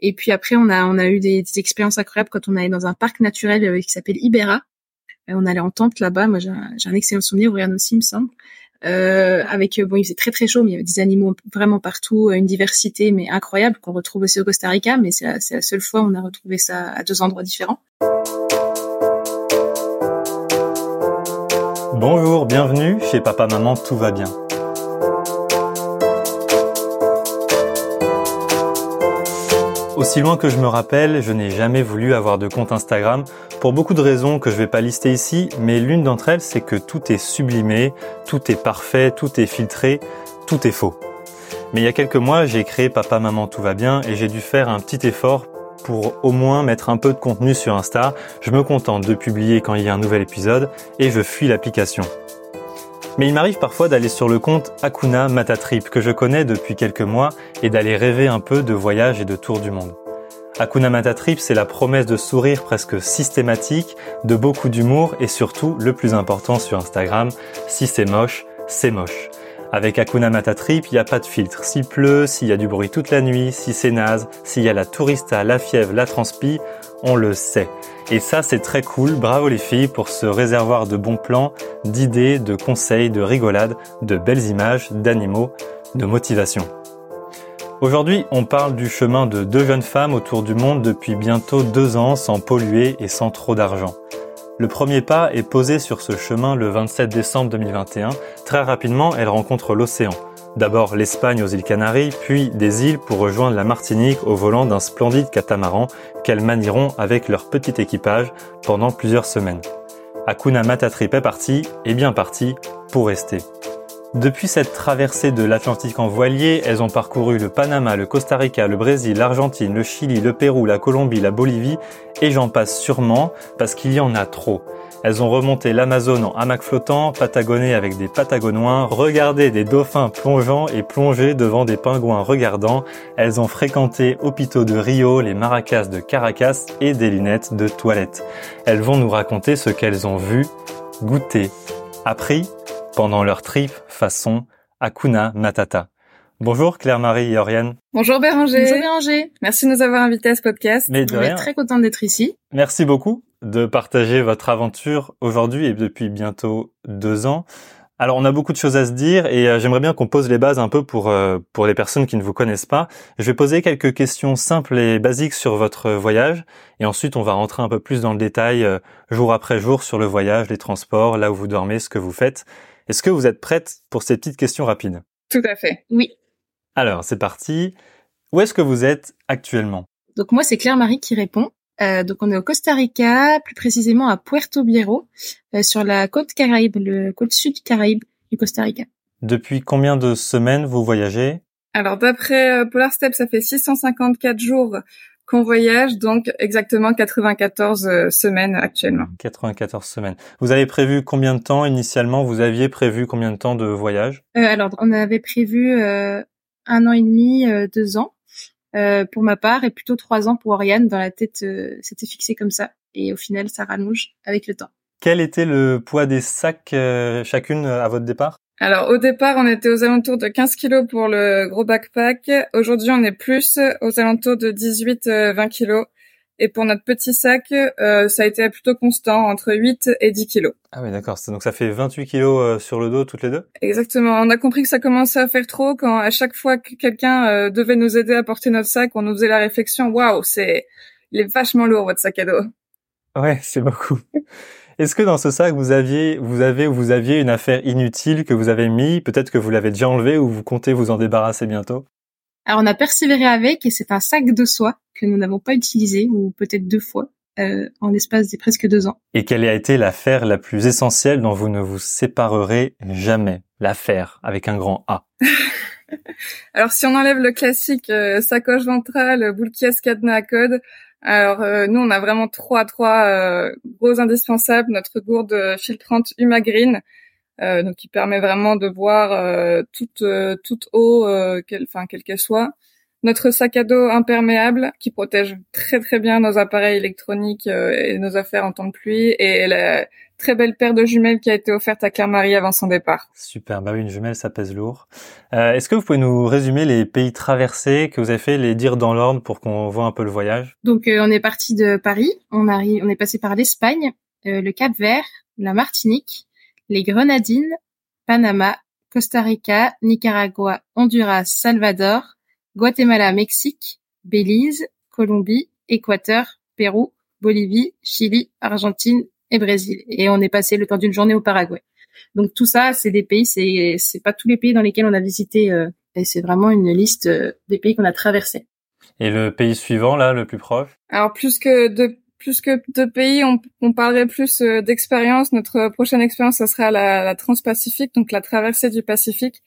Et puis après, on a on a eu des, expériences incroyables quand on allait dans un parc naturel euh, qui s'appelle Ibera. Euh, on allait en tente là-bas. Moi, j'ai un, excellent souvenir. Rien aussi, il me semble. Euh, avec bon, il faisait très très chaud, mais il y avait des animaux vraiment partout, une diversité mais incroyable qu'on retrouve aussi au Costa Rica. Mais c'est la, la seule fois où on a retrouvé ça à deux endroits différents. Bonjour, bienvenue chez Papa Maman Tout va bien. Aussi loin que je me rappelle, je n'ai jamais voulu avoir de compte Instagram pour beaucoup de raisons que je ne vais pas lister ici, mais l'une d'entre elles, c'est que tout est sublimé, tout est parfait, tout est filtré, tout est faux. Mais il y a quelques mois, j'ai créé Papa Maman Tout va bien et j'ai dû faire un petit effort pour au moins mettre un peu de contenu sur Insta. Je me contente de publier quand il y a un nouvel épisode et je fuis l'application. Mais il m'arrive parfois d'aller sur le compte Akuna Matatrip que je connais depuis quelques mois et d'aller rêver un peu de voyage et de tour du monde. Akuna Matatrip, c'est la promesse de sourire presque systématique, de beaucoup d'humour et surtout, le plus important sur Instagram, si c'est moche, c'est moche. Avec Akuna Matatrip, il n'y a pas de filtre. S'il pleut, s'il y a du bruit toute la nuit, si c'est naze, s'il y a la tourista, la fièvre, la transpi, on le sait. Et ça, c'est très cool. Bravo les filles pour ce réservoir de bons plans, d'idées, de conseils, de rigolades, de belles images, d'animaux, de motivation. Aujourd'hui, on parle du chemin de deux jeunes femmes autour du monde depuis bientôt deux ans sans polluer et sans trop d'argent. Le premier pas est posé sur ce chemin le 27 décembre 2021. Très rapidement, elles rencontrent l'océan. D'abord l'Espagne aux îles Canaries, puis des îles pour rejoindre la Martinique au volant d'un splendide catamaran qu'elles manieront avec leur petit équipage pendant plusieurs semaines. Akuna Matatrip est parti, et bien parti, pour rester. Depuis cette traversée de l'Atlantique en voilier, elles ont parcouru le Panama, le Costa Rica, le Brésil, l'Argentine, le Chili, le Pérou, la Colombie, la Bolivie, et j'en passe sûrement parce qu'il y en a trop. Elles ont remonté l'Amazone en hamac flottant, patagoné avec des patagonoins, regardé des dauphins plongeant et plongé devant des pingouins regardant. Elles ont fréquenté hôpitaux de Rio, les maracas de Caracas et des lunettes de toilette. Elles vont nous raconter ce qu'elles ont vu, goûté, appris pendant leur trip façon Akuna Matata. Bonjour Claire-Marie et Oriane. Bonjour Béranger. Bonjour Béranger. Merci de nous avoir invités à ce podcast. Mais de On rien. est très contente d'être ici. Merci beaucoup de partager votre aventure aujourd'hui et depuis bientôt deux ans. Alors on a beaucoup de choses à se dire et euh, j'aimerais bien qu'on pose les bases un peu pour euh, pour les personnes qui ne vous connaissent pas. Je vais poser quelques questions simples et basiques sur votre voyage et ensuite on va rentrer un peu plus dans le détail euh, jour après jour sur le voyage, les transports, là où vous dormez, ce que vous faites. Est-ce que vous êtes prête pour ces petites questions rapides? Tout à fait. Oui. Alors c'est parti. Où est-ce que vous êtes actuellement? Donc moi, c'est Claire-Marie qui répond. Euh, donc on est au Costa Rica, plus précisément à Puerto Viejo, euh, sur la côte Caraïbe, le côte sud Caraïbe du Costa Rica. Depuis combien de semaines vous voyagez? Alors d'après euh, Polar Step, ça fait 654 jours qu'on voyage, donc exactement 94 euh, semaines actuellement. 94 semaines. Vous avez prévu combien de temps initialement? Vous aviez prévu combien de temps de voyage? Euh, alors on avait prévu euh, un an et demi, euh, deux ans euh, pour ma part et plutôt trois ans pour Oriane. Dans la tête, euh, c'était fixé comme ça. Et au final, ça rallonge avec le temps. Quel était le poids des sacs euh, chacune à votre départ? Alors au départ, on était aux alentours de 15 kilos pour le gros backpack. Aujourd'hui, on est plus aux alentours de 18-20 kilos. Et pour notre petit sac, euh, ça a été plutôt constant, entre 8 et 10 kilos. Ah oui, d'accord. Donc ça fait 28 kilos euh, sur le dos toutes les deux? Exactement. On a compris que ça commençait à faire trop quand à chaque fois que quelqu'un euh, devait nous aider à porter notre sac, on nous faisait la réflexion waouh, c'est il est vachement lourd votre sac à dos. Ouais, c'est beaucoup. Est-ce que dans ce sac vous aviez, vous avez ou vous aviez une affaire inutile que vous avez mis Peut-être que vous l'avez déjà enlevé ou vous comptez vous en débarrasser bientôt? Alors on a persévéré avec et c'est un sac de soie que nous n'avons pas utilisé ou peut-être deux fois euh, en l'espace des presque deux ans. Et quelle a été l'affaire la plus essentielle dont vous ne vous séparerez jamais? L'affaire avec un grand A. Alors si on enlève le classique euh, sacoche ventrale, boule cadenas à code, alors euh, nous on a vraiment trois trois euh, gros indispensables. Notre gourde filtrante Huma Green, euh, donc qui permet vraiment de boire euh, toute euh, toute eau, euh, quelle, enfin quelle qu'elle soit. Notre sac à dos imperméable qui protège très très bien nos appareils électroniques euh, et nos affaires en temps de pluie et la très belle paire de jumelles qui a été offerte à Claire-Marie avant son départ. Super, bah oui, une jumelle, ça pèse lourd. Euh, Est-ce que vous pouvez nous résumer les pays traversés que vous avez fait, les dire dans l'ordre pour qu'on voit un peu le voyage? Donc euh, on est parti de Paris, on arrive, on est passé par l'Espagne, euh, le Cap-Vert, la Martinique, les Grenadines, Panama, Costa Rica, Nicaragua, Honduras, Salvador, Guatemala, Mexique, Belize, Colombie, Équateur, Pérou, Bolivie, Chili, Argentine et Brésil. Et on est passé le temps d'une journée au Paraguay. Donc tout ça, c'est des pays, c'est c'est pas tous les pays dans lesquels on a visité. Euh, et c'est vraiment une liste euh, des pays qu'on a traversés. Et le pays suivant, là, le plus proche? Alors plus que de plus que de pays, on, on parlerait plus euh, d'expérience. Notre prochaine expérience, ça sera la, la Transpacifique, donc la traversée du Pacifique.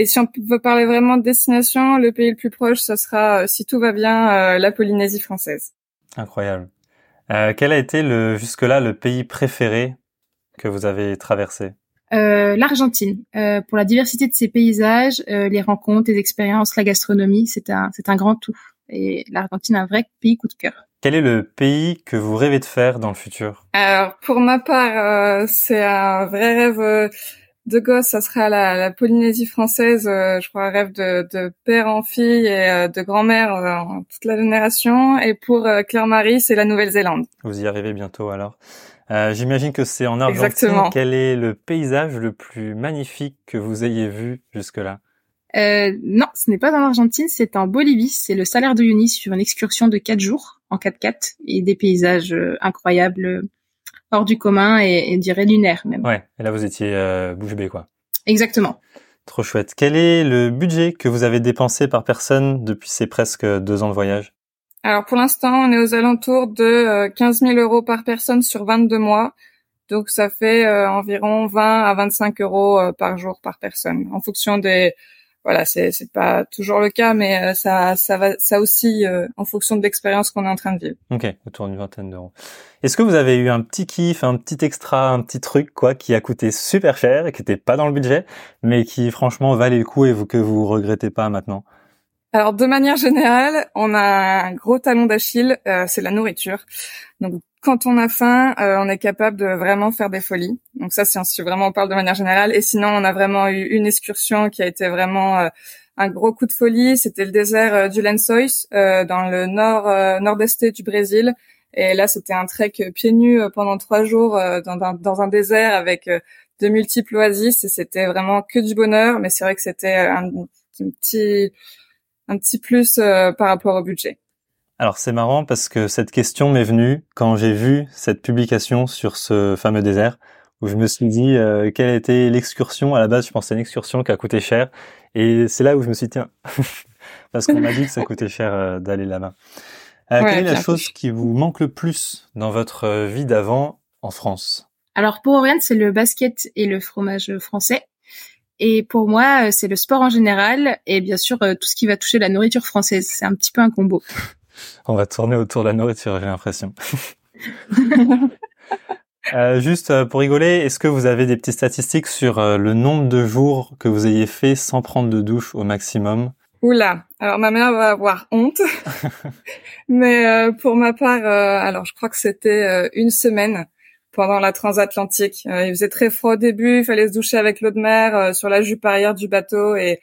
Et si on veut parler vraiment de destination, le pays le plus proche, ça sera, si tout va bien, la Polynésie française. Incroyable. Euh, quel a été le jusque-là le pays préféré que vous avez traversé? Euh, L'Argentine, euh, pour la diversité de ses paysages, euh, les rencontres, les expériences, la gastronomie, c'est un c'est un grand tout. Et l'Argentine, un vrai pays coup de cœur. Quel est le pays que vous rêvez de faire dans le futur? Alors pour ma part, c'est un vrai rêve de gosse, ça sera la, la Polynésie française. je crois un rêve de, de, père en fille et de grand-mère en toute la génération. Et pour Claire-Marie, c'est la Nouvelle-Zélande. Vous y arrivez bientôt alors. Euh, J'imagine que c'est en Argentine. Exactement. Quel est le paysage le plus magnifique que vous ayez vu jusque-là? Euh, Non, ce n'est pas en Argentine, c'est en Bolivie. C'est le salaire de Uyuni sur une excursion de quatre jours en 4x4 et des paysages euh, incroyables, euh, hors du commun et, et dirais lunaire même. Ouais, et là vous étiez euh, bouche bée quoi. Exactement. Trop chouette. Quel est le budget que vous avez dépensé par personne depuis ces presque deux ans de voyage? Alors pour l'instant, on est aux alentours de 15 euh, 000 euros par personne sur 22 mois. Donc ça fait euh, environ 20 à 25 euros euh, par jour par personne, en fonction des voilà, c'est c'est pas toujours le cas, mais ça ça va ça aussi en fonction de l'expérience qu'on est en train de vivre. Ok, autour d'une vingtaine d'euros. Est-ce que vous avez eu un petit kiff, un petit extra, un petit truc quoi qui a coûté super cher et qui était pas dans le budget, mais qui franchement valait le coup et que vous regrettez pas maintenant? Alors de manière générale, on a un gros talon d'Achille, euh, c'est la nourriture. Donc quand on a faim, euh, on est capable de vraiment faire des folies. Donc ça, c'est si vraiment on parle de manière générale. Et sinon, on a vraiment eu une excursion qui a été vraiment euh, un gros coup de folie. C'était le désert du Lençóis, dans le nord nord-est du Brésil. Et là, c'était un trek pieds nus pendant trois jours dans, dans, un désert avec de multiples oasis. Et c'était vraiment que du bonheur. Mais c'est vrai que c'était un, un petit un petit plus euh, par rapport au budget. Alors c'est marrant parce que cette question m'est venue quand j'ai vu cette publication sur ce fameux désert où je me suis dit euh, quelle était l'excursion. À la base, je pensais une excursion qui a coûté cher et c'est là où je me suis dit tiens parce qu'on m'a dit que ça coûtait cher euh, d'aller là-bas. quelle est la chose qui vous manque le plus dans votre vie d'avant en France? Alors pour Oriane, c'est le basket et le fromage français. Et pour moi, euh, c'est le sport en général et bien sûr euh, tout ce qui va toucher la nourriture française. C'est un petit peu un combo. On va tourner autour de la nourriture, j'ai l'impression. euh, juste pour rigoler, est-ce que vous avez des petites statistiques sur le nombre de jours que vous ayez fait sans prendre de douche au maximum? Oula, alors ma mère va avoir honte, mais pour ma part, alors je crois que c'était une semaine pendant la transatlantique. Euh, il faisait très froid au début, il fallait se doucher avec l'eau de mer euh, sur la jupe arrière du bateau et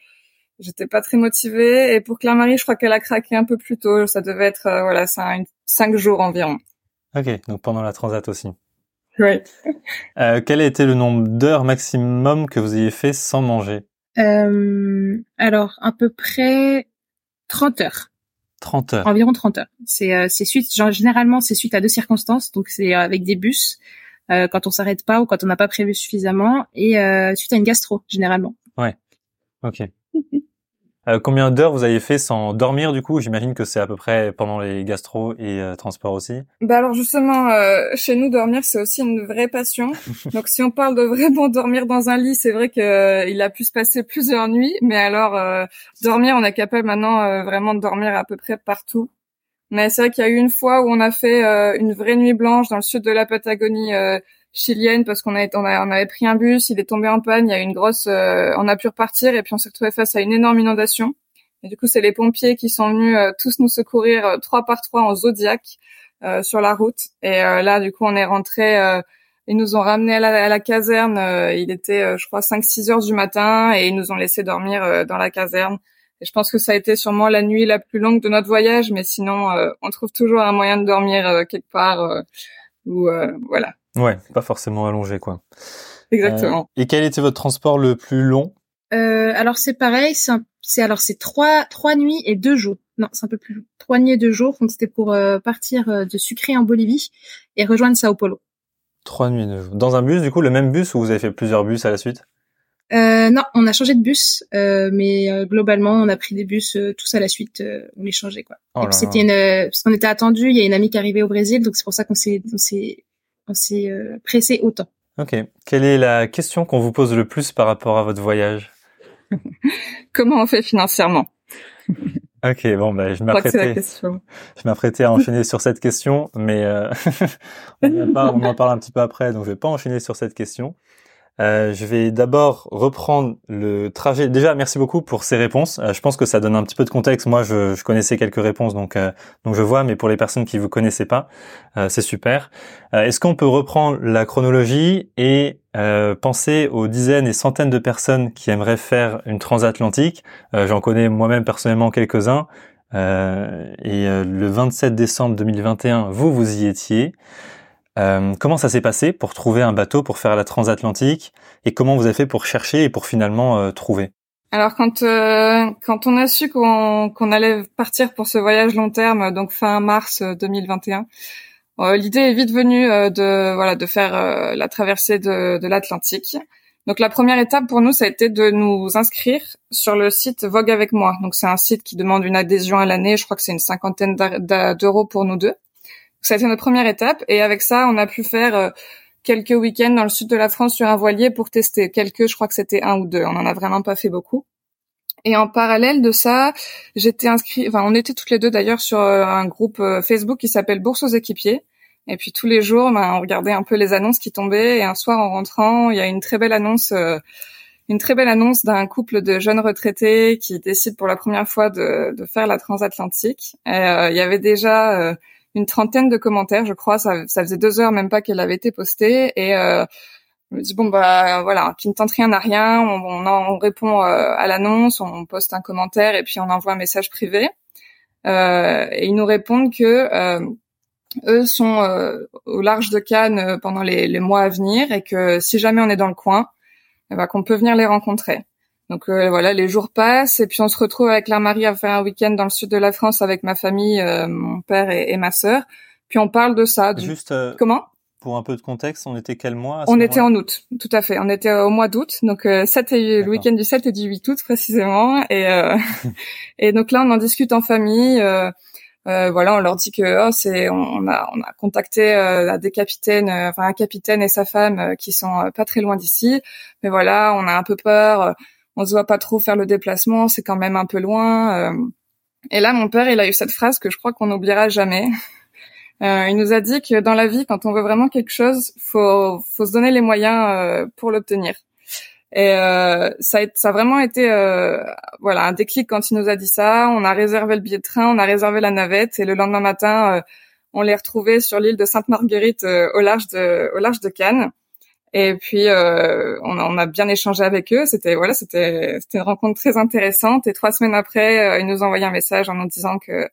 j'étais pas très motivée. Et pour Claire-Marie, je crois qu'elle a craqué un peu plus tôt. Ça devait être euh, voilà cinq, cinq jours environ. Ok, donc pendant la transat aussi. Oui. Euh, quel a été le nombre d'heures maximum que vous ayez fait sans manger? Euh, Alors, à peu près 30 heures. 30 heures. Environ 30 heures. C'est c'est suite genre, généralement c'est suite à deux circonstances, donc c'est avec des bus euh, quand on s'arrête pas ou quand on n'a pas prévu suffisamment, et euh, suite à une gastro généralement. Ouais. Ok. euh, combien d'heures vous avez fait sans dormir du coup? J'imagine que c'est à peu près pendant les gastro et euh, transports aussi. Bah alors justement, euh, chez nous dormir c'est aussi une vraie passion. Donc si on parle de vraiment dormir dans un lit, c'est vrai que il a pu se passer plusieurs nuits, mais alors dormir, on est capable maintenant vraiment de dormir à peu près partout. Mais c'est vrai qu'il y a eu une fois où on a fait une vraie nuit blanche dans le sud de la Patagonie chilienne parce qu'on avait, on, avait pris un bus, il est tombé en panne, il y a eu une grosse, euh, on a pu repartir et puis on s'est retrouvé face à une énorme inondation. Et du coup, c'est les pompiers qui sont venus tous nous secourir trois par trois en zodiac sur la route. Et là, du coup, on est rentré Ils nous ont ramenés à la, à la caserne. il était, je crois, 5-6 heures du matin et ils nous ont laissé dormir dans la caserne. Et je pense que ça a été sûrement la nuit la plus longue de notre voyage, mais sinon, on trouve toujours un moyen de dormir quelque part. ou voilà. Ouais, pas forcément allongé, quoi. Exactement. et quel était votre transport le plus long? Euh, alors c'est pareil, c'est alors c'est trois trois nuits et deux jours. Non, c'est un peu plus long. Trois nuits et deux jours. Donc c'était pour euh, partir euh, de Sucre en Bolivie et rejoindre Sao Paulo. Trois nuits et deux jours. Dans un bus, du coup, le même bus ou vous avez fait plusieurs bus à la suite? Euh, Non, on a changé de bus, mais globalement, on a pris des bus tous à la suite. on les changeait quoi. Oh et puis c'était une parce qu'on était attendu. Il y a une amie qui arrivait au Brésil, donc c'est pour ça qu'on s'est on s'est on s'est pressé autant. Ok. Quelle est la question qu'on vous pose le plus par rapport à votre voyage? Comment on fait financièrement? Ok, bon, ben, je m'apprêtais, je m'apprêtais à enchaîner sur cette question, mais euh, on, en parle, un petit peu après, donc je vais pas enchaîner sur cette question. Euh, je vais d'abord reprendre le trajet. Déjà, merci beaucoup pour ces réponses. Euh, je pense que ça donne un petit peu de contexte. Moi, je, je connaissais quelques réponses, donc euh, donc je vois, mais pour les personnes qui vous connaissaient pas, euh, c'est super. Est-ce qu'on peut reprendre la chronologie et penser aux dizaines et centaines de personnes qui aimeraient faire une transatlantique? J'en connais moi-même personnellement quelques-uns. et le 27 décembre 2021, vous vous y étiez. Euh, comment ça s'est passé pour trouver un bateau pour faire la transatlantique et comment vous avez fait pour chercher et pour finalement euh, trouver? Alors quand euh, quand on a su qu'on qu'on allait partir pour ce voyage long terme, donc fin mars 2021, l'idée est vite venue de voilà de faire la traversée de, de l'Atlantique. Donc la première étape pour nous, ça a été de nous inscrire sur le site Vogue avec moi. Donc c'est un site qui demande une adhésion à l'année. Je crois que c'est une cinquantaine d'euros pour nous deux. Ça a été notre première étape et avec ça, on a pu faire euh, quelques week-ends dans le sud de la France sur un voilier pour tester. Quelques, je crois que c'était un ou deux. On en a vraiment pas fait beaucoup. Et en parallèle de ça, j'étais inscrit, enfin, on était toutes les deux d'ailleurs sur euh, un groupe euh, Facebook qui s'appelle Bourse aux équipiers. Et puis tous les jours, ben, on regardait un peu les annonces qui tombaient. Et un soir, en rentrant, il y a une très belle annonce, une très belle annonce d'un couple de jeunes retraités qui décident pour la première fois de, de faire la transatlantique. Et, il y avait déjà une trentaine de commentaires, je crois. Ça, ça faisait deux heures même pas qu'elle avait été postée et euh, je me dis bon bah voilà, qui ne tente rien à rien. On, on, répond euh, à l'annonce, on poste un commentaire et puis on envoie un message privé. Euh, et ils nous répondent que euh, eux sont au large de Cannes pendant les, les, mois à venir et que si jamais on est dans le coin, eh ben, qu'on peut venir les rencontrer. Donc euh, voilà, les jours passent et puis on se retrouve avec la Marie à faire un week-end dans le sud de la France avec ma famille, euh, mon père et, ma sœur. Puis on parle de ça. Juste euh, comment? Pour un peu de contexte, on était quel mois On était en août, tout à fait. On était au mois d'août, donc 7 et, le week-end du 7 et du 8 août précisément. Et et donc là, on en discute en famille. voilà, on leur dit que oh, c'est on, a on a contacté des capitaines, enfin un capitaine et sa femme qui sont pas très loin d'ici, mais voilà, on a un peu peur on se voit pas trop faire le déplacement, c'est quand même un peu loin. Euh. Et là, mon père, il a eu cette phrase que je crois qu'on n'oubliera jamais. Euh, il nous a dit que dans la vie, quand on veut vraiment quelque chose, faut faut se donner les moyens euh, pour l'obtenir. Et ça, a, ça a vraiment été voilà un déclic quand il nous a dit ça. On a réservé le billet de train, on a réservé la navette, et le lendemain matin, on l'est retrouvé sur l'île de Sainte-Marguerite au large de au large de Cannes. Et puis euh, on, on, a bien échangé avec eux. C'était voilà, c'était c'était une rencontre très intéressante. Et trois semaines après, euh, ils nous ont envoyé un message en nous disant que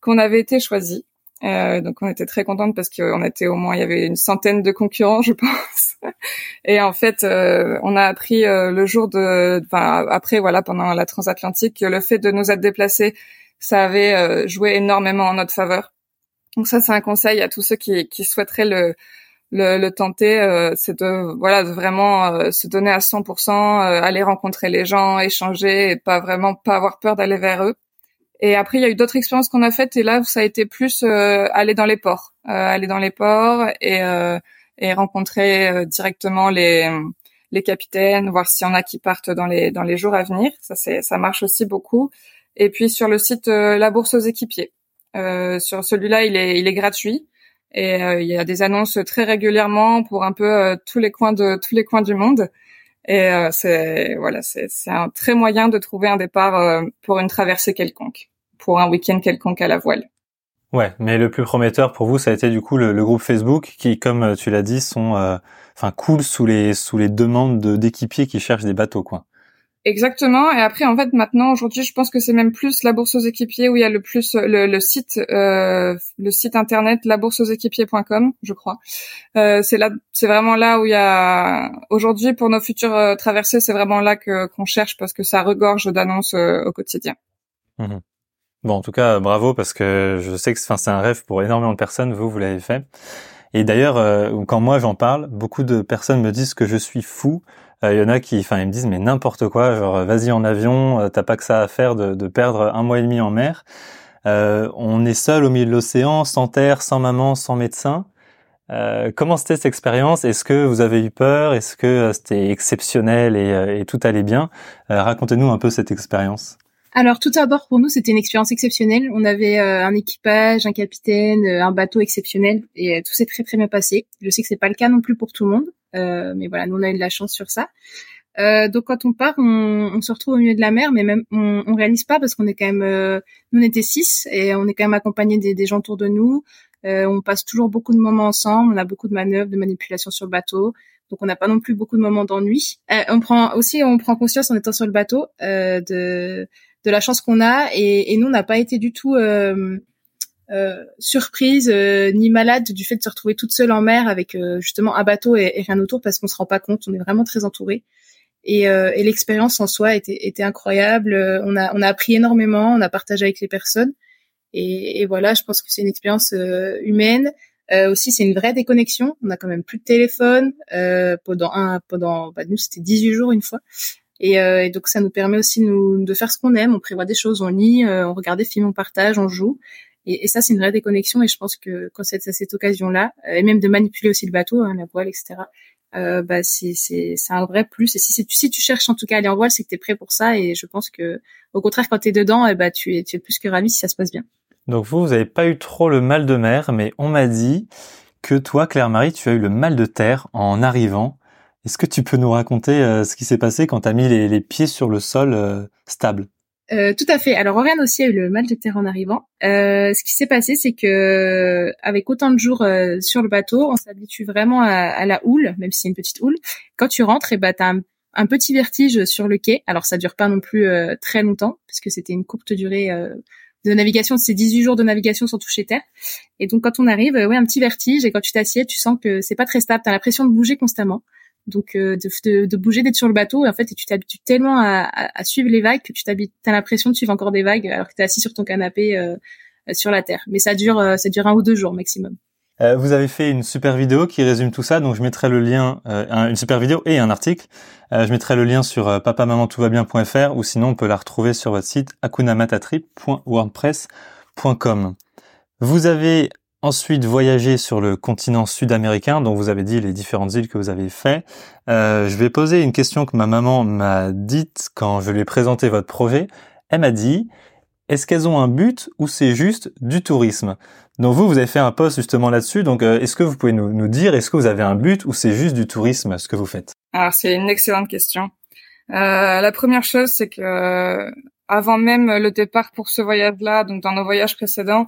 qu'on avait été choisis. Euh, donc on était très contente parce qu'on était au moins il y avait une centaine de concurrents, je pense. Et en fait, euh, on a appris euh, le jour de, enfin après voilà pendant la transatlantique que le fait de nous être déplacés, ça avait joué énormément en notre faveur. Donc ça c'est un conseil à tous ceux qui, qui souhaiteraient le le, tenter, euh, c'est de voilà de vraiment euh, se donner à 100%, euh, aller rencontrer les gens, échanger et pas vraiment pas avoir peur d'aller vers eux. Et après, il y a eu d'autres expériences qu'on a faites et là, ça a été plus aller dans les ports, aller dans les ports et, et rencontrer directement les les capitaines, voir s'il y en a qui partent dans les dans les jours à venir. Ça ça marche aussi beaucoup. Et puis sur le site La Bourse aux équipiers, sur celui-là, il est il est gratuit. Et euh, il y a des annonces très régulièrement pour un peu euh, tous les coins de tous les coins du monde. Et euh, c'est voilà, c'est un très moyen de trouver un départ pour une traversée quelconque, pour un week-end quelconque à la voile. Ouais, mais le plus prometteur pour vous, ça a été du coup le, groupe Facebook qui, comme tu l'as dit, sont, enfin, cool sous les sous les demandes d'équipiers qui cherchent des bateaux, quoi. Exactement. Et après, en fait, maintenant, aujourd'hui, je pense que c'est même plus la bourse aux équipiers où il y a le plus le, le site, euh, le site internet labourseauxéquipiers.com, je crois. Euh, c'est là, c'est vraiment là où il y a aujourd'hui pour nos futures euh, traversées, c'est vraiment là que qu'on cherche parce que ça regorge d'annonces euh, au quotidien. Mmh bon, en tout cas, bravo parce que je sais que c'est un rêve pour énormément de personnes. Vous, vous l'avez fait. Et d'ailleurs, euh, quand moi j'en parle, beaucoup de personnes me disent que je suis fou il euh, y en a qui, enfin, ils me disent mais n'importe quoi, genre vas-y en avion, euh, t'as pas que ça à faire de, de, perdre un mois et demi en mer. Euh, on est seul au milieu de l'océan, sans terre, sans maman, sans médecin. Euh, comment c'était cette expérience? Est-ce que vous avez eu peur? Est-ce que c'était exceptionnel et, et, tout allait bien? Racontez-nous un peu cette expérience. Alors tout d'abord pour nous c'était une expérience exceptionnelle. On avait un équipage, un capitaine, un bateau exceptionnel et tout s'est très très bien passé. Je sais que c'est pas le cas non plus pour tout le monde. Euh, mais voilà, nous on a eu de la chance sur ça. Euh, donc quand on part, on, on, se retrouve au milieu de la mer, mais même on, on réalise pas parce qu'on est quand même, euh, nous on était six et on est quand même accompagné des, des gens autour de nous. Euh, on passe toujours beaucoup de moments ensemble, on a beaucoup de manœuvres, de manipulations sur le bateau, donc on n'a pas non plus beaucoup de moments d'ennui. Euh, on prend aussi, on prend conscience en étant sur le bateau euh, de de la chance qu'on a et, et nous on n'a pas été du tout euh, surprise euh, ni malade du fait de se retrouver toute seule en mer avec euh, justement un bateau et, rien autour parce qu'on se rend pas compte, on est vraiment très entouré. Et, et l'expérience en soi était, était incroyable. On a, on a appris énormément, on a partagé avec les personnes. Et, et voilà, je pense que c'est une expérience humaine. aussi, c'est une vraie déconnexion. On a quand même plus de téléphone pendant un, pendant, bah, nous c'était 18 jours une fois. Et, et, donc ça nous permet aussi nous, de faire ce qu'on aime. On prévoit des choses, on lit, on regarde des films, on partage, on joue. Et, et ça, c'est une vraie déconnexion. Et je pense que quand c'est à cette occasion-là, euh, et même de manipuler aussi le bateau, hein, la voile, etc. Euh, bah c'est c'est un vrai plus. Et si si tu, cherches en tout cas à aller en voile, c'est que tu es prêt pour ça. Et je pense que au contraire, quand tu es dedans, eh bah tu es tu es plus que ravi si ça se passe bien. Donc vous, vous avez pas eu trop le mal de mer, mais on m'a dit que toi, Claire-Marie, tu as eu le mal de terre en arrivant. Est-ce que tu peux nous raconter euh, ce qui s'est passé quand tu as mis les, pieds sur le sol stable? Euh, tout à fait. Alors Oriane aussi a eu le mal de terre en arrivant. Euh, ce qui s'est passé, c'est que avec autant de jours euh, sur le bateau, on s'habitue vraiment à, la houle, même si c'est une petite houle. Quand tu rentres, et eh ben t'as un, petit vertige sur le quai. Alors ça dure pas non plus très longtemps, puisque c'était une courte durée de navigation. C'est 18 jours de navigation sans toucher terre. Et donc quand on arrive, ouais, un petit vertige. Et quand tu t'assieds, tu sens que c'est pas très stable. T'as l'impression de bouger constamment donc euh, de, de, bouger, d'être sur le bateau. Et en fait, tu t'habitues tellement à, à, suivre les vagues que tu as l'impression de suivre encore des vagues alors que tu es assis sur ton canapé euh, sur la terre. Mais ça dure, euh, ça dure un ou deux jours maximum. vous avez fait une super vidéo qui résume tout ça, donc je mettrai le lien, une super vidéo et un article. je mettrai le lien sur papamamantoutva-bien.fr ou sinon on peut la retrouver sur votre site akunamatatrip.wordpress.com. Vous avez ensuite voyager sur le continent sud-américain, dont vous avez dit les différentes îles que vous avez fait. Euh, je vais poser une question que ma maman m'a dite quand je lui ai présenté votre projet. Elle m'a dit, est-ce qu'elles ont un but ou c'est juste du tourisme? Donc vous, vous avez fait un post justement là-dessus. Donc euh, est-ce que vous pouvez nous, nous dire, est-ce que vous avez un but ou c'est juste du tourisme ce que vous faites? Alors c'est une excellente question. Euh, la première chose, c'est que avant même le départ pour ce voyage-là, donc dans nos voyages précédents,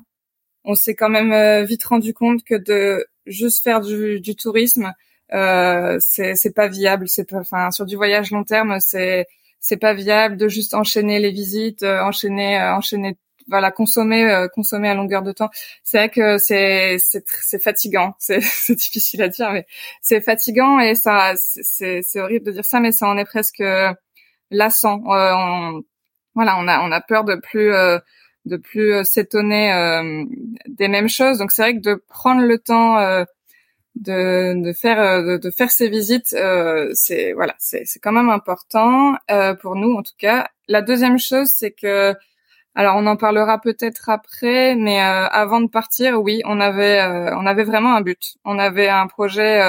on s'est quand même euh, vite rendu compte que de juste faire du, du tourisme, euh, c'est pas viable. C'est enfin sur du voyage long terme, c'est c'est pas viable de juste enchaîner les visites, euh, enchaîner euh, enchaîner voilà consommer consommer à longueur de temps. C'est vrai que c'est c'est c'est fatigant. C'est c'est difficile à dire, mais c'est fatigant et ça c'est c'est horrible de dire ça, mais ça en est presque lassant. On, voilà, on a on a peur de plus de plus euh, s'étonner euh, des mêmes choses. Donc c'est vrai que de prendre le temps euh, de, de faire de, faire ces visites, c'est voilà, c'est quand même important pour nous en tout cas. La deuxième chose, c'est que alors on en parlera peut-être après, mais avant de partir, oui, on avait on avait vraiment un but. On avait un projet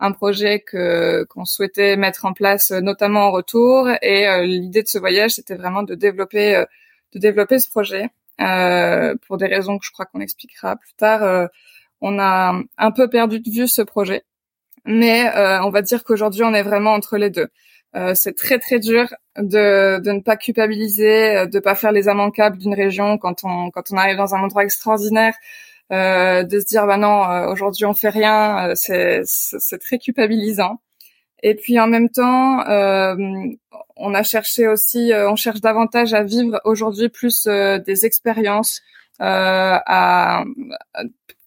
un projet que qu'on souhaitait mettre en place, notamment en retour. Et l'idée de ce voyage, c'était vraiment de développer de développer ce projet euh, pour des raisons que je crois qu'on expliquera plus tard. Euh, on a un peu perdu de vue ce projet, mais euh, on va dire qu'aujourd'hui on est vraiment entre les deux. c'est très très dur de, de ne pas culpabiliser, de pas faire les immanquables d'une région quand on quand on arrive dans un endroit extraordinaire. Euh, de se dire bah non aujourd'hui on fait rien c'est c'est très culpabilisant et puis en même temps, euh, on a cherché aussi, euh, on cherche davantage à vivre aujourd'hui plus euh, des expériences, à,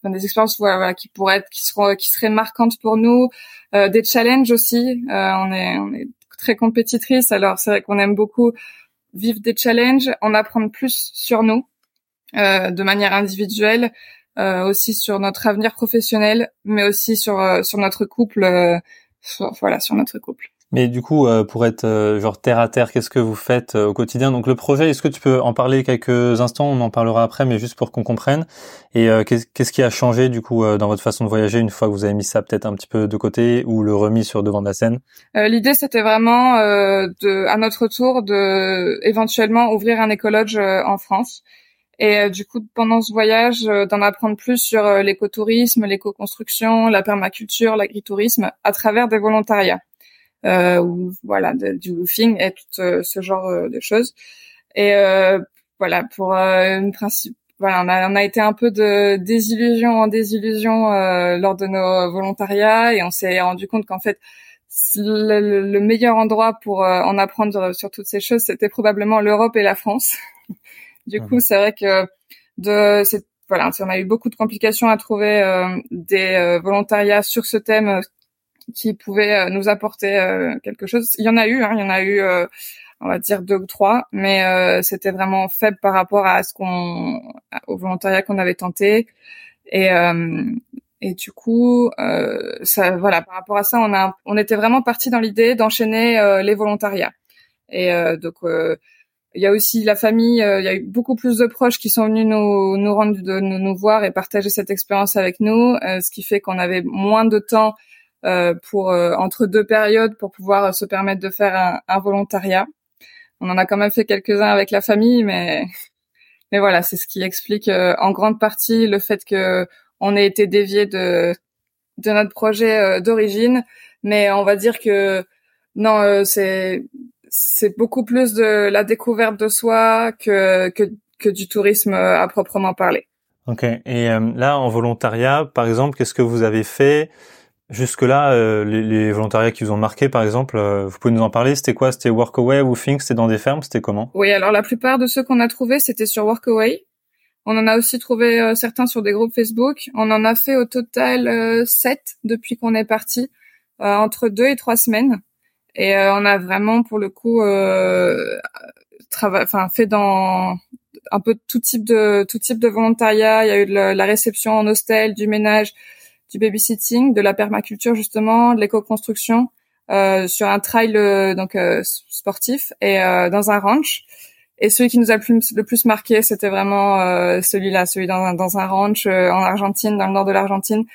des expériences voilà, qui pourraient être, qui seront, qui seraient marquantes pour nous, des challenges aussi. on est, on est très compétitrice, alors c'est vrai qu'on aime beaucoup vivre des challenges, en apprendre plus sur nous, de manière individuelle. aussi sur notre avenir professionnel, mais aussi sur sur notre couple voilà sur notre couple. Mais du coup, euh, pour être euh, genre terre à terre, qu'est-ce que vous faites euh, au quotidien? Donc le projet, est-ce que tu peux en parler quelques instants? On en parlera après, mais juste pour qu'on comprenne. Et qu'est-ce qui a changé du coup dans votre façon de voyager une fois que vous avez mis ça peut-être un petit peu de côté ou le remis sur devant de la scène? L'idée, c'était vraiment de, à notre tour, de éventuellement ouvrir un écologe en France. Et euh, du coup, pendant ce voyage, euh, d'en apprendre plus sur euh, l'écotourisme, l'éco-construction, la permaculture, l'agritourisme, à travers des volontariats, ou voilà, du woofing et tout ce genre de choses. Et voilà, pour une principe, voilà, on a, on a été un peu de désillusion en désillusion lors de nos volontariats, et on s'est rendu compte qu'en fait, le, le, meilleur endroit pour en apprendre sur toutes ces choses, c'était probablement l'Europe et la France. Du coup, c'est vrai que de voilà, on a eu beaucoup de complications à trouver euh, des euh, volontariats sur ce thème euh, qui pouvaient nous apporter quelque chose. Il y en a eu, hein, il y en a eu, on va dire deux ou trois, mais c'était vraiment faible par rapport à ce qu'on, au volontariat qu'on avait tenté. Et et du coup, ça, voilà, par rapport à ça, on a, on était vraiment parti dans l'idée d'enchaîner les volontariats. Et donc il y a aussi la famille, euh, il y a eu beaucoup plus de proches qui sont venus nous, nous rendre, de, nous, voir et partager cette expérience avec nous, euh, ce qui fait qu'on avait moins de temps euh, pour entre deux périodes pour pouvoir se permettre de faire un, un, volontariat. On en a quand même fait quelques-uns avec la famille, mais mais voilà, c'est ce qui explique en grande partie le fait que on ait été dévié de de notre projet d'origine. Mais on va dire que non, c'est c'est beaucoup plus de la découverte de soi que, que, que du tourisme euh, à proprement parler. Ok. Et euh, là, en volontariat, par exemple, qu'est-ce que vous avez fait jusque-là euh, les, les, volontariats qui vous ont marqué, par exemple, vous pouvez nous en parler C'était quoi? C'était Workaway, Woofing? C'était dans des fermes? C'était comment? Oui, alors la plupart de ceux qu'on a trouvés, c'était sur Workaway. On en a aussi trouvé certains sur des groupes Facebook. On en a fait au total sept depuis qu'on est parti, entre deux et trois semaines. Et euh, on a vraiment, pour le coup, euh, enfin fait dans un peu tout type de tout type de volontariat. Il y a eu de la réception en hostel, du ménage, du babysitting, de la permaculture justement, de l'éco-construction euh, sur un trail euh, donc euh, sportif et dans un ranch. Et celui qui nous a le plus, marqué, c'était vraiment celui-là, celui dans, dans un ranch en Argentine, dans le nord de l'Argentine,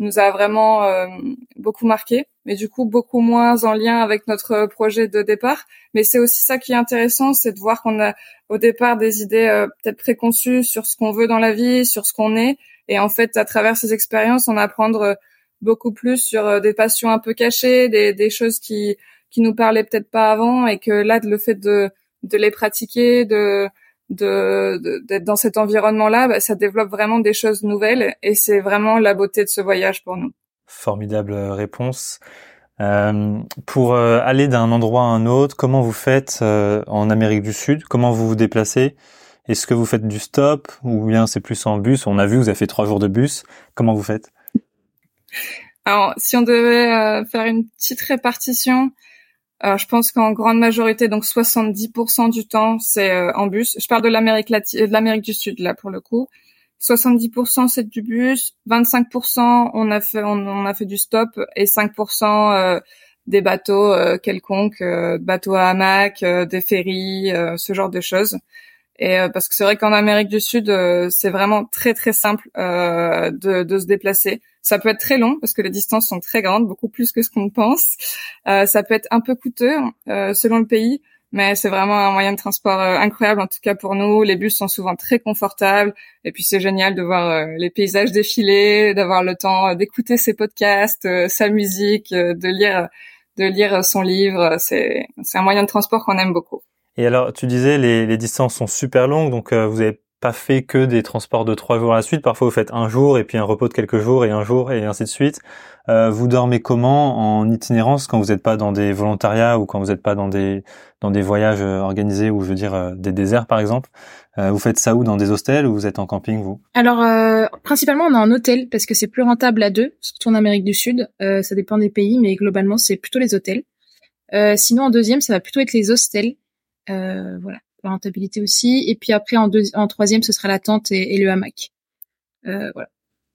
nous a vraiment beaucoup marqué mais du coup beaucoup moins en lien avec notre projet de départ. Mais c'est aussi ça qui est intéressant, c'est de voir qu'on a au départ des idées euh, peut-être préconçues sur ce qu'on veut dans la vie, sur ce qu'on est, et en fait à travers ces expériences, on apprendre euh, beaucoup plus sur euh, des passions un peu cachées, des, des choses qui qui nous parlaient peut-être pas avant, et que là le fait de de les pratiquer, de de d'être dans cet environnement-là, bah, ça développe vraiment des choses nouvelles, et c'est vraiment la beauté de ce voyage pour nous. Formidable réponse. Euh, pour euh, aller d'un endroit à un autre, comment vous faites euh, en Amérique du Sud? Comment vous vous déplacez? Est-ce que vous faites du stop ou bien c'est plus en bus? On a vu, vous avez fait trois jours de bus. Comment vous faites? Alors, si on devait faire une petite répartition, je pense qu'en grande majorité, donc 70% du temps, c'est en bus. Je parle de l'Amérique latine, de l'Amérique du Sud là pour le coup. 70% c'est du bus, 25% on a fait on, a fait du stop et 5% euh, des bateaux euh, quelconques, euh, bateaux à hamac, des ferries, ce genre de choses. Et parce que c'est vrai qu'en Amérique du Sud, c'est vraiment très très simple de se déplacer. Ça peut être très long parce que les distances sont très grandes, beaucoup plus que ce qu'on pense. ça peut être un peu coûteux selon le pays, mais c'est vraiment un moyen de transport euh, incroyable en tout cas pour nous. Les bus sont souvent très confortables et puis c'est génial de voir euh, les paysages défiler, d'avoir le temps euh, d'écouter ses podcasts, sa musique, de lire de lire son livre. C'est c'est un moyen de transport qu'on aime beaucoup. Et alors, tu disais les, les distances sont super longues, donc vous avez pas fait que des transports de trois jours à la suite. Parfois, vous faites un jour et puis un repos de quelques jours et un jour et ainsi de suite. Euh, vous dormez comment en itinérance quand vous n'êtes pas dans des volontariats ou quand vous n'êtes pas dans des dans des voyages euh, organisés ou je veux dire euh, des déserts par exemple? Vous faites ça où? Dans des hostels ou vous êtes en camping vous? Alors principalement on est en hôtel parce que c'est plus rentable à deux, surtout en Amérique du Sud. ça dépend des pays, mais globalement c'est plutôt les hôtels. sinon en deuxième ça va plutôt être les hostels. voilà la rentabilité aussi. Et puis après, en, en troisième, ce sera la tente et, le hamac. Euh, voilà.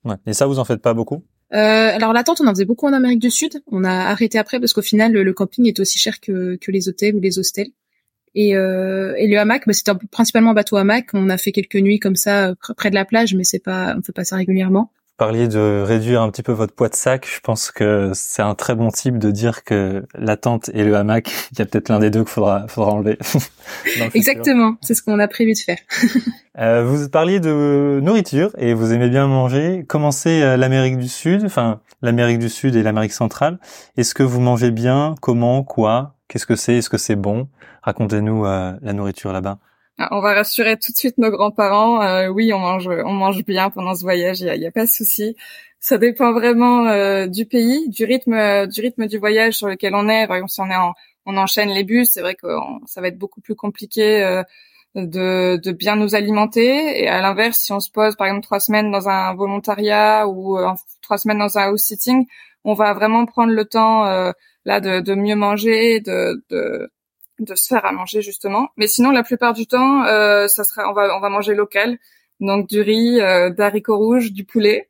Ouais. Et ça, vous en faites pas beaucoup? Euh, alors la tente, on en faisait beaucoup en Amérique du Sud. On a arrêté après parce qu'au final, le, camping est aussi cher que, que les hôtels ou les hostels. Et, euh, et le hamac, bah, c'était principalement un bateau hamac. On a fait quelques nuits comme ça euh, près de la plage, mais c'est pas, on fait pas ça régulièrement parliez de réduire un petit peu votre poids de sac. Je pense que c'est un très bon type de dire que la tente et le hamac, il y a peut-être l'un des deux qu'il faudra, faudra enlever. Exactement, c'est ce qu'on a prévu de faire. euh, vous parliez de nourriture et vous aimez bien manger. Comment c'est euh, l'Amérique du Sud, enfin l'Amérique du Sud et l'Amérique centrale? Est-ce que vous mangez bien? Comment? Quoi? Qu'est-ce que c'est? Est-ce que c'est bon? Racontez-nous euh, la nourriture là-bas. Ah, on va rassurer tout de suite nos grands-parents. Euh, oui, on mange, on mange bien pendant ce voyage. Il y a, pas de souci. Ça dépend vraiment euh, du pays, du rythme, du rythme du voyage sur lequel on est. Si on est en, on enchaîne les bus, c'est vrai que ça va être beaucoup plus compliqué euh, de, de, bien nous alimenter. Et à l'inverse, si on se pose par exemple trois semaines dans un volontariat ou trois semaines dans un house sitting, on va vraiment prendre le temps là de, de mieux manger, de, de de se faire à manger justement. Mais sinon, la plupart du temps, euh, ça sera, on va, on va manger local, donc du riz, euh, d'haricots rouges, du poulet.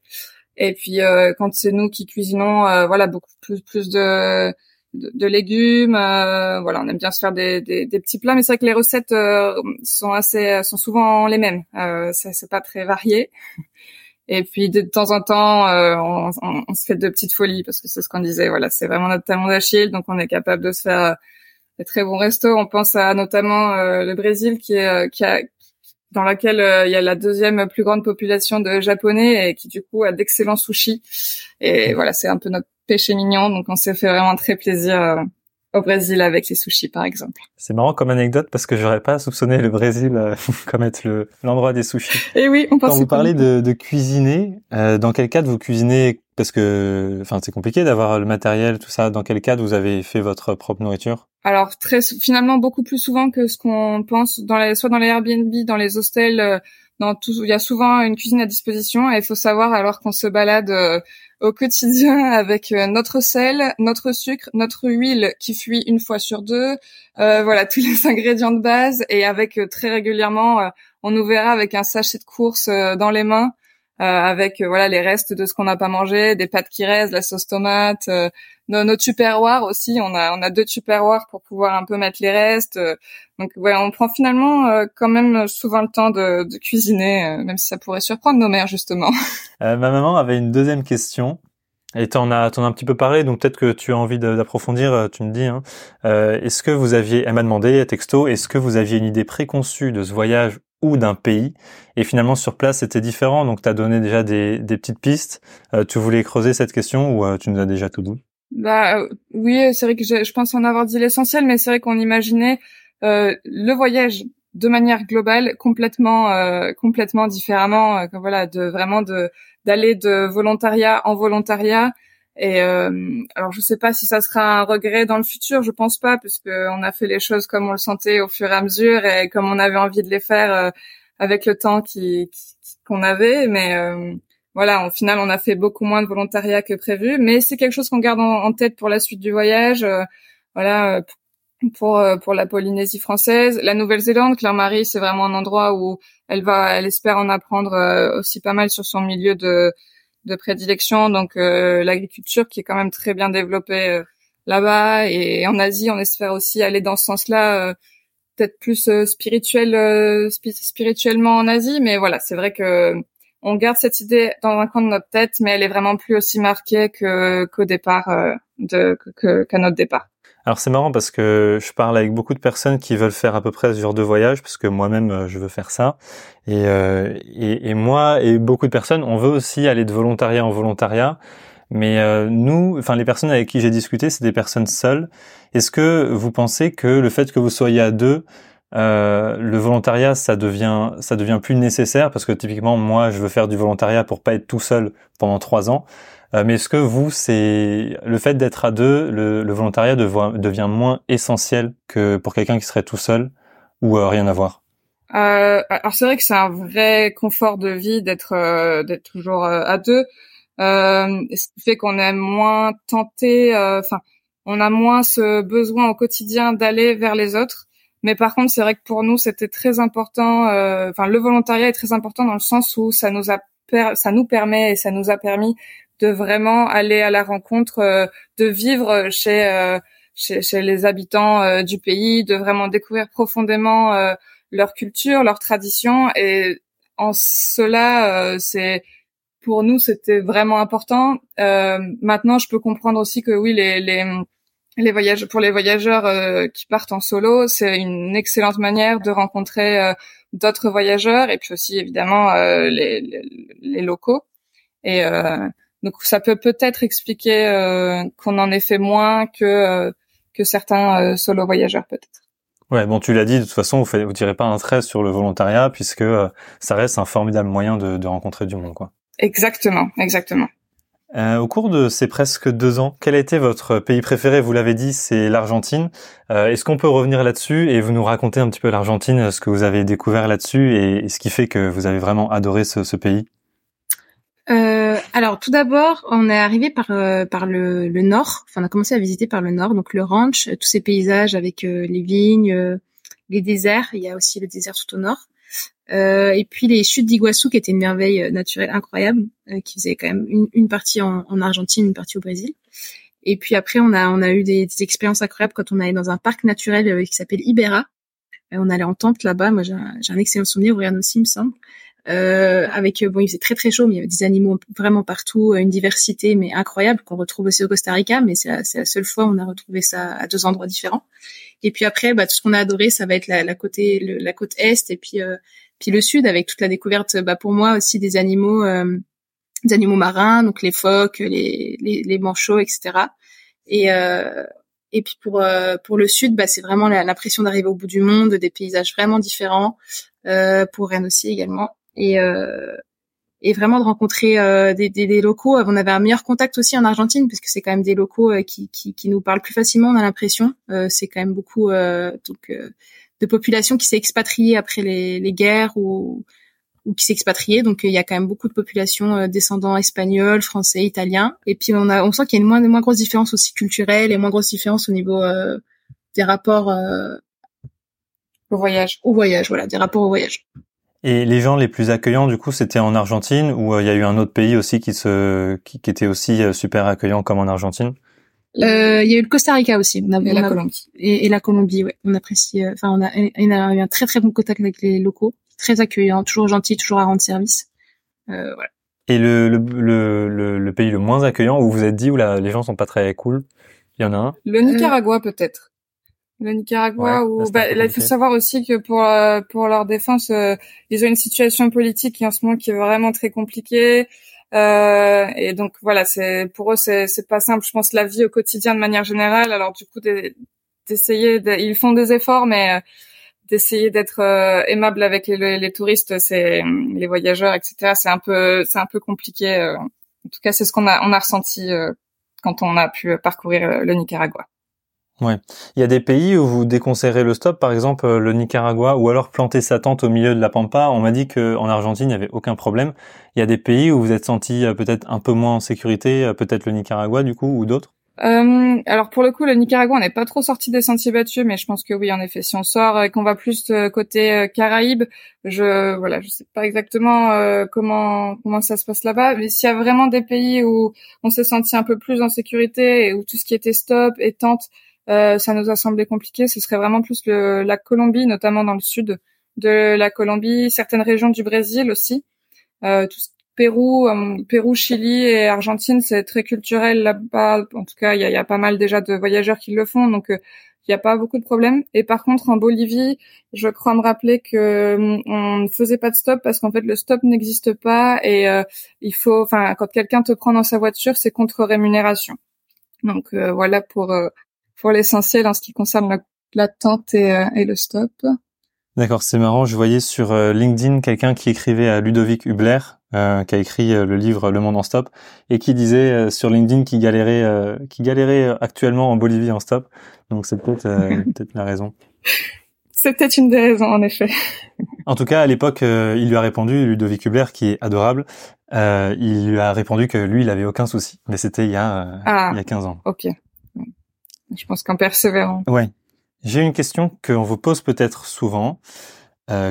Et puis euh, quand c'est nous qui cuisinons, euh, voilà, beaucoup plus, plus de, de, légumes. Euh, voilà, on aime bien se faire des, des, des petits plats, mais c'est vrai que les recettes sont assez, sont souvent les mêmes. Euh, c'est pas très varié. Et puis de temps en temps, on, on, on, se fait de petites folies parce que c'est ce qu'on disait. Voilà, c'est vraiment notre talon d'Achille, donc on est capable de se faire des très bons restos. On pense à notamment euh, le Brésil qui est euh, qui a dans laquelle euh, il y a la deuxième plus grande population de japonais et qui du coup a d'excellents sushis. Et voilà, c'est un peu notre péché mignon. Donc on s'est fait vraiment très plaisir au Brésil avec les sushis par exemple. C'est marrant comme anecdote parce que j'aurais pas soupçonné le Brésil comme être le l'endroit des sushis. Et oui, on pense. Quand vous parlez de, de cuisiner, dans quel cadre vous cuisinez? Parce que, enfin, c'est compliqué d'avoir le matériel, tout ça. Dans quel cadre vous avez fait votre propre nourriture? Alors très finalement beaucoup plus souvent que ce qu'on pense dans les soit dans les Airbnb, dans les hostels, euh, dans tout il y a souvent une cuisine à disposition et il faut savoir alors qu'on se balade euh, au quotidien avec euh, notre sel, notre sucre, notre huile qui fuit une fois sur deux, voilà tous les ingrédients de base. Et avec très régulièrement on nous verra avec un sachet de course dans les mains euh, avec euh, voilà les restes de ce qu'on n'a pas mangé, des pâtes qui restent, la sauce tomate, euh, nos, nos tupperwares aussi. On a on a deux tupperwares pour pouvoir un peu mettre les restes. donc voilà, on prend finalement quand même souvent le temps de, de cuisiner, même si ça pourrait surprendre nos mères justement. ma maman avait une deuxième question. Et t'en as, t'en as un petit peu parlé, donc peut-être que tu as envie d'approfondir. Tu me dis. Hein. est-ce que vous aviez, elle m'a demandé texto, est-ce que vous aviez une idée préconçue de ce voyage ou d'un pays? Et finalement, sur place, c'était différent. Donc, tu as donné déjà des, des petites pistes. Euh, tu voulais creuser cette question ou euh, tu nous as déjà tout dit? Bah euh, oui, c'est vrai que je, je, pense en avoir dit l'essentiel, mais c'est vrai qu'on imaginait le voyage de manière globale complètement complètement différemment. voilà, de vraiment de d'aller de volontariat en volontariat. Et alors je sais pas si ça sera un regret dans le futur, je pense pas, puisque on a fait les choses comme on le sentait au fur et à mesure et comme on avait envie de les faire avec le temps qui qu'on avait. Mais euh, voilà, au final, on a fait beaucoup moins de volontariat que prévu. Mais c'est quelque chose qu'on garde en, tête pour la suite du voyage. Euh, voilà, euh, pour pour la Polynésie française, la Nouvelle-Zélande, Claire-Marie, c'est vraiment un endroit où elle va, elle espère en apprendre aussi pas mal sur son milieu de de prédilection, donc l'agriculture qui est quand même très bien développée là-bas et en Asie, on espère aussi aller dans ce sens-là peut-être plus euh, spirituel euh, spirituellement en Asie mais voilà c'est vrai que on garde cette idée dans un coin de notre tête mais elle est vraiment plus aussi marquée que qu'au départ euh, de que qu'à notre départ. Alors c'est marrant parce que je parle avec beaucoup de personnes qui veulent faire à peu près ce genre de voyage parce que moi-même je veux faire ça. Et, et, et moi et beaucoup de personnes on veut aussi aller de volontariat en volontariat. Mais euh, nous, enfin les personnes avec qui j'ai discuté, c'est des personnes seules. Est-ce que vous pensez que le fait que vous soyez à deux, euh, le volontariat, ça devient, ça devient plus nécessaire parce que typiquement, moi, je veux faire du volontariat pour pas être tout seul pendant trois ans. Euh, mais est-ce que vous, c'est le fait d'être à deux, le, le volontariat devient moins essentiel que pour quelqu'un qui serait tout seul ou euh, rien à voir? Euh, Alors c'est vrai que c'est un vrai confort de vie d'être euh, d'être toujours à deux. ce qui fait qu'on est moins tenté, enfin, on a moins ce besoin au quotidien d'aller vers les autres. Mais par contre, c'est vrai que pour nous, c'était très important. Enfin, le volontariat est très important dans le sens où ça nous a ça nous permet et ça nous a permis de vraiment aller à la rencontre, euh, de vivre chez, euh, chez, chez les habitants euh, du pays, de vraiment découvrir profondément leur culture, leurs traditions. Et en cela, c'est pour nous, c'était vraiment important. maintenant, je peux comprendre aussi que oui, les, les les voyages pour les voyageurs qui partent en solo, c'est une excellente manière de rencontrer d'autres voyageurs et puis aussi évidemment les, les, les, locaux. Et donc ça peut peut-être expliquer euh, qu'on en ait fait moins que euh, que certains euh, solo voyageurs peut-être. Ouais, bon, tu l'as dit, de toute façon, vous ne tirez pas un trait sur le volontariat puisque ça reste un formidable moyen de, de, rencontrer du monde, quoi. Exactement, exactement. Euh, au cours de ces presque deux ans, quel a été votre pays préféré? Vous l'avez dit, c'est l'Argentine. Euh, Est-ce qu'on peut revenir là-dessus et vous nous raconter un petit peu l'Argentine, ce que vous avez découvert là-dessus et, ce qui fait que vous avez vraiment adoré ce, ce pays? Euh, alors tout d'abord, on est arrivé par euh, par le, le, nord. Enfin, on a commencé à visiter par le nord, donc le ranch, tous ces paysages avec euh, les vignes, les déserts. Il y a aussi le désert tout au nord. Et puis les chutes d'Iguassou, qui étaient une merveille naturelle incroyable, qui faisait quand même une, une partie en, en, Argentine, une partie au Brésil. Et puis après, on a on a eu des, des expériences incroyables quand on allait dans un parc naturel qui s'appelle Ibera. on allait en tente là-bas. Moi, j'ai un, un, excellent souvenir. Rien aussi, il me semble. Euh, avec bon il faisait très très chaud mais il y avait des animaux vraiment partout une diversité mais incroyable qu'on retrouve aussi au Costa Rica mais c'est la, la, seule fois où on a retrouvé ça à deux endroits différents et puis après bah, tout ce qu'on a adoré ça va être la, la côté la côte est et puis euh, puis le sud avec toute la découverte bah, pour moi aussi des animaux euh, des animaux marins donc les phoques les les, les manchots etc et euh, et puis pour pour le sud, bah, c'est vraiment l'impression d'arriver au bout du monde, des paysages vraiment différents. Euh, pour Rennes aussi également et euh, et vraiment de rencontrer euh, des, des, des, locaux. On avait un meilleur contact aussi en Argentine parce que c'est quand même des locaux euh, qui, qui, qui, nous parlent plus facilement. On a l'impression. c'est quand même beaucoup donc de population qui s'est expatriée après les, les guerres ou ou qui s'est expatriée. Donc il y a quand même beaucoup de populations descendants espagnols, français, italiens. Et puis on a on sent qu'il y a une moins moins grosse différence aussi culturelle et moins grosse différence au niveau des rapports au voyage. Au voyage, voilà, des rapports au voyage. Et les gens les plus accueillants, du coup, c'était en Argentine ou euh, il y a eu un autre pays aussi qui se, qui, qui était aussi euh, super accueillant comme en Argentine? Euh, Il y a eu le Costa Rica aussi. On a, et, la Colombie. Et, la Colombie, ouais. On apprécie. Enfin, on a, on a eu un très très bon contact avec les locaux, très accueillants, toujours gentils, toujours à rendre service. Euh, voilà. Et le, le, le, le, pays le moins accueillant où vous êtes dit où là, les gens sont pas très cool, il y en a un Le Nicaragua peut-être le Nicaragua ou bah, il faut savoir aussi que pour euh, pour leur défense euh, ils ont une situation politique qui en ce moment qui est vraiment très compliquée euh, et donc voilà c'est pour eux c'est c'est pas simple. Je pense la vie au quotidien de manière générale. Alors du coup d'essayer ils font des efforts mais euh, d'essayer d'être aimable avec les, les touristes c'est les voyageurs etc c'est un peu c'est un peu compliqué en tout cas c'est ce qu'on a on a ressenti quand on a pu parcourir le Nicaragua Ouais. Il y a des pays où vous déconseillerez le stop, par exemple euh, le Nicaragua, ou alors planter sa tente au milieu de la pampa. On m'a dit qu'en Argentine, il n'y avait aucun problème. Il y a des pays où vous êtes senti euh, peut-être un peu moins en sécurité, euh, peut-être le Nicaragua du coup, ou d'autres? Euh, alors pour le coup, le Nicaragua, on n'est pas trop sorti des sentiers battus, mais je pense que oui, en effet, si on sort et qu'on va plus côté Caraïbes, je voilà, je sais pas exactement comment comment ça se passe là-bas, mais s'il y a vraiment des pays où on s'est senti un peu plus en sécurité et où tout ce qui était stop et tente euh, ça nous a semblé compliqué. Ce serait vraiment plus le, la Colombie, notamment dans le sud de la Colombie, certaines régions du Brésil aussi. Euh, tout Pérou, euh, Pérou, Chili et Argentine, c'est très culturel là-bas. En tout cas, il y a, y a, pas mal déjà de voyageurs qui le font, donc euh, il n'y a pas beaucoup de problèmes. Et par contre, en Bolivie, je crois me rappeler que hum, on ne faisait pas de stop parce qu'en fait, le stop n'existe pas et euh, il faut, enfin, quand quelqu'un te prend dans sa voiture, c'est contre rémunération. Donc euh, voilà pour euh, pour l'essentiel en ce qui concerne l'attente et, et le stop. D'accord, c'est marrant. Je voyais sur LinkedIn quelqu'un qui écrivait à Ludovic Hubler, euh, qui a écrit le livre Le Monde en stop, et qui disait sur LinkedIn qu'il galérait, qui galérait actuellement en Bolivie en stop. Donc c'est peut-être euh, peut-être la raison. C'est peut-être une des raisons, en effet. En tout cas, à l'époque, euh, il lui a répondu, Ludovic Hubler, qui est adorable, euh, il lui a répondu que lui, il avait aucun souci. Mais c'était il y a ah, il y a 15 ans. Ok. Je pense qu'en persévérant. Ouais. J'ai une question qu'on vous pose peut-être souvent.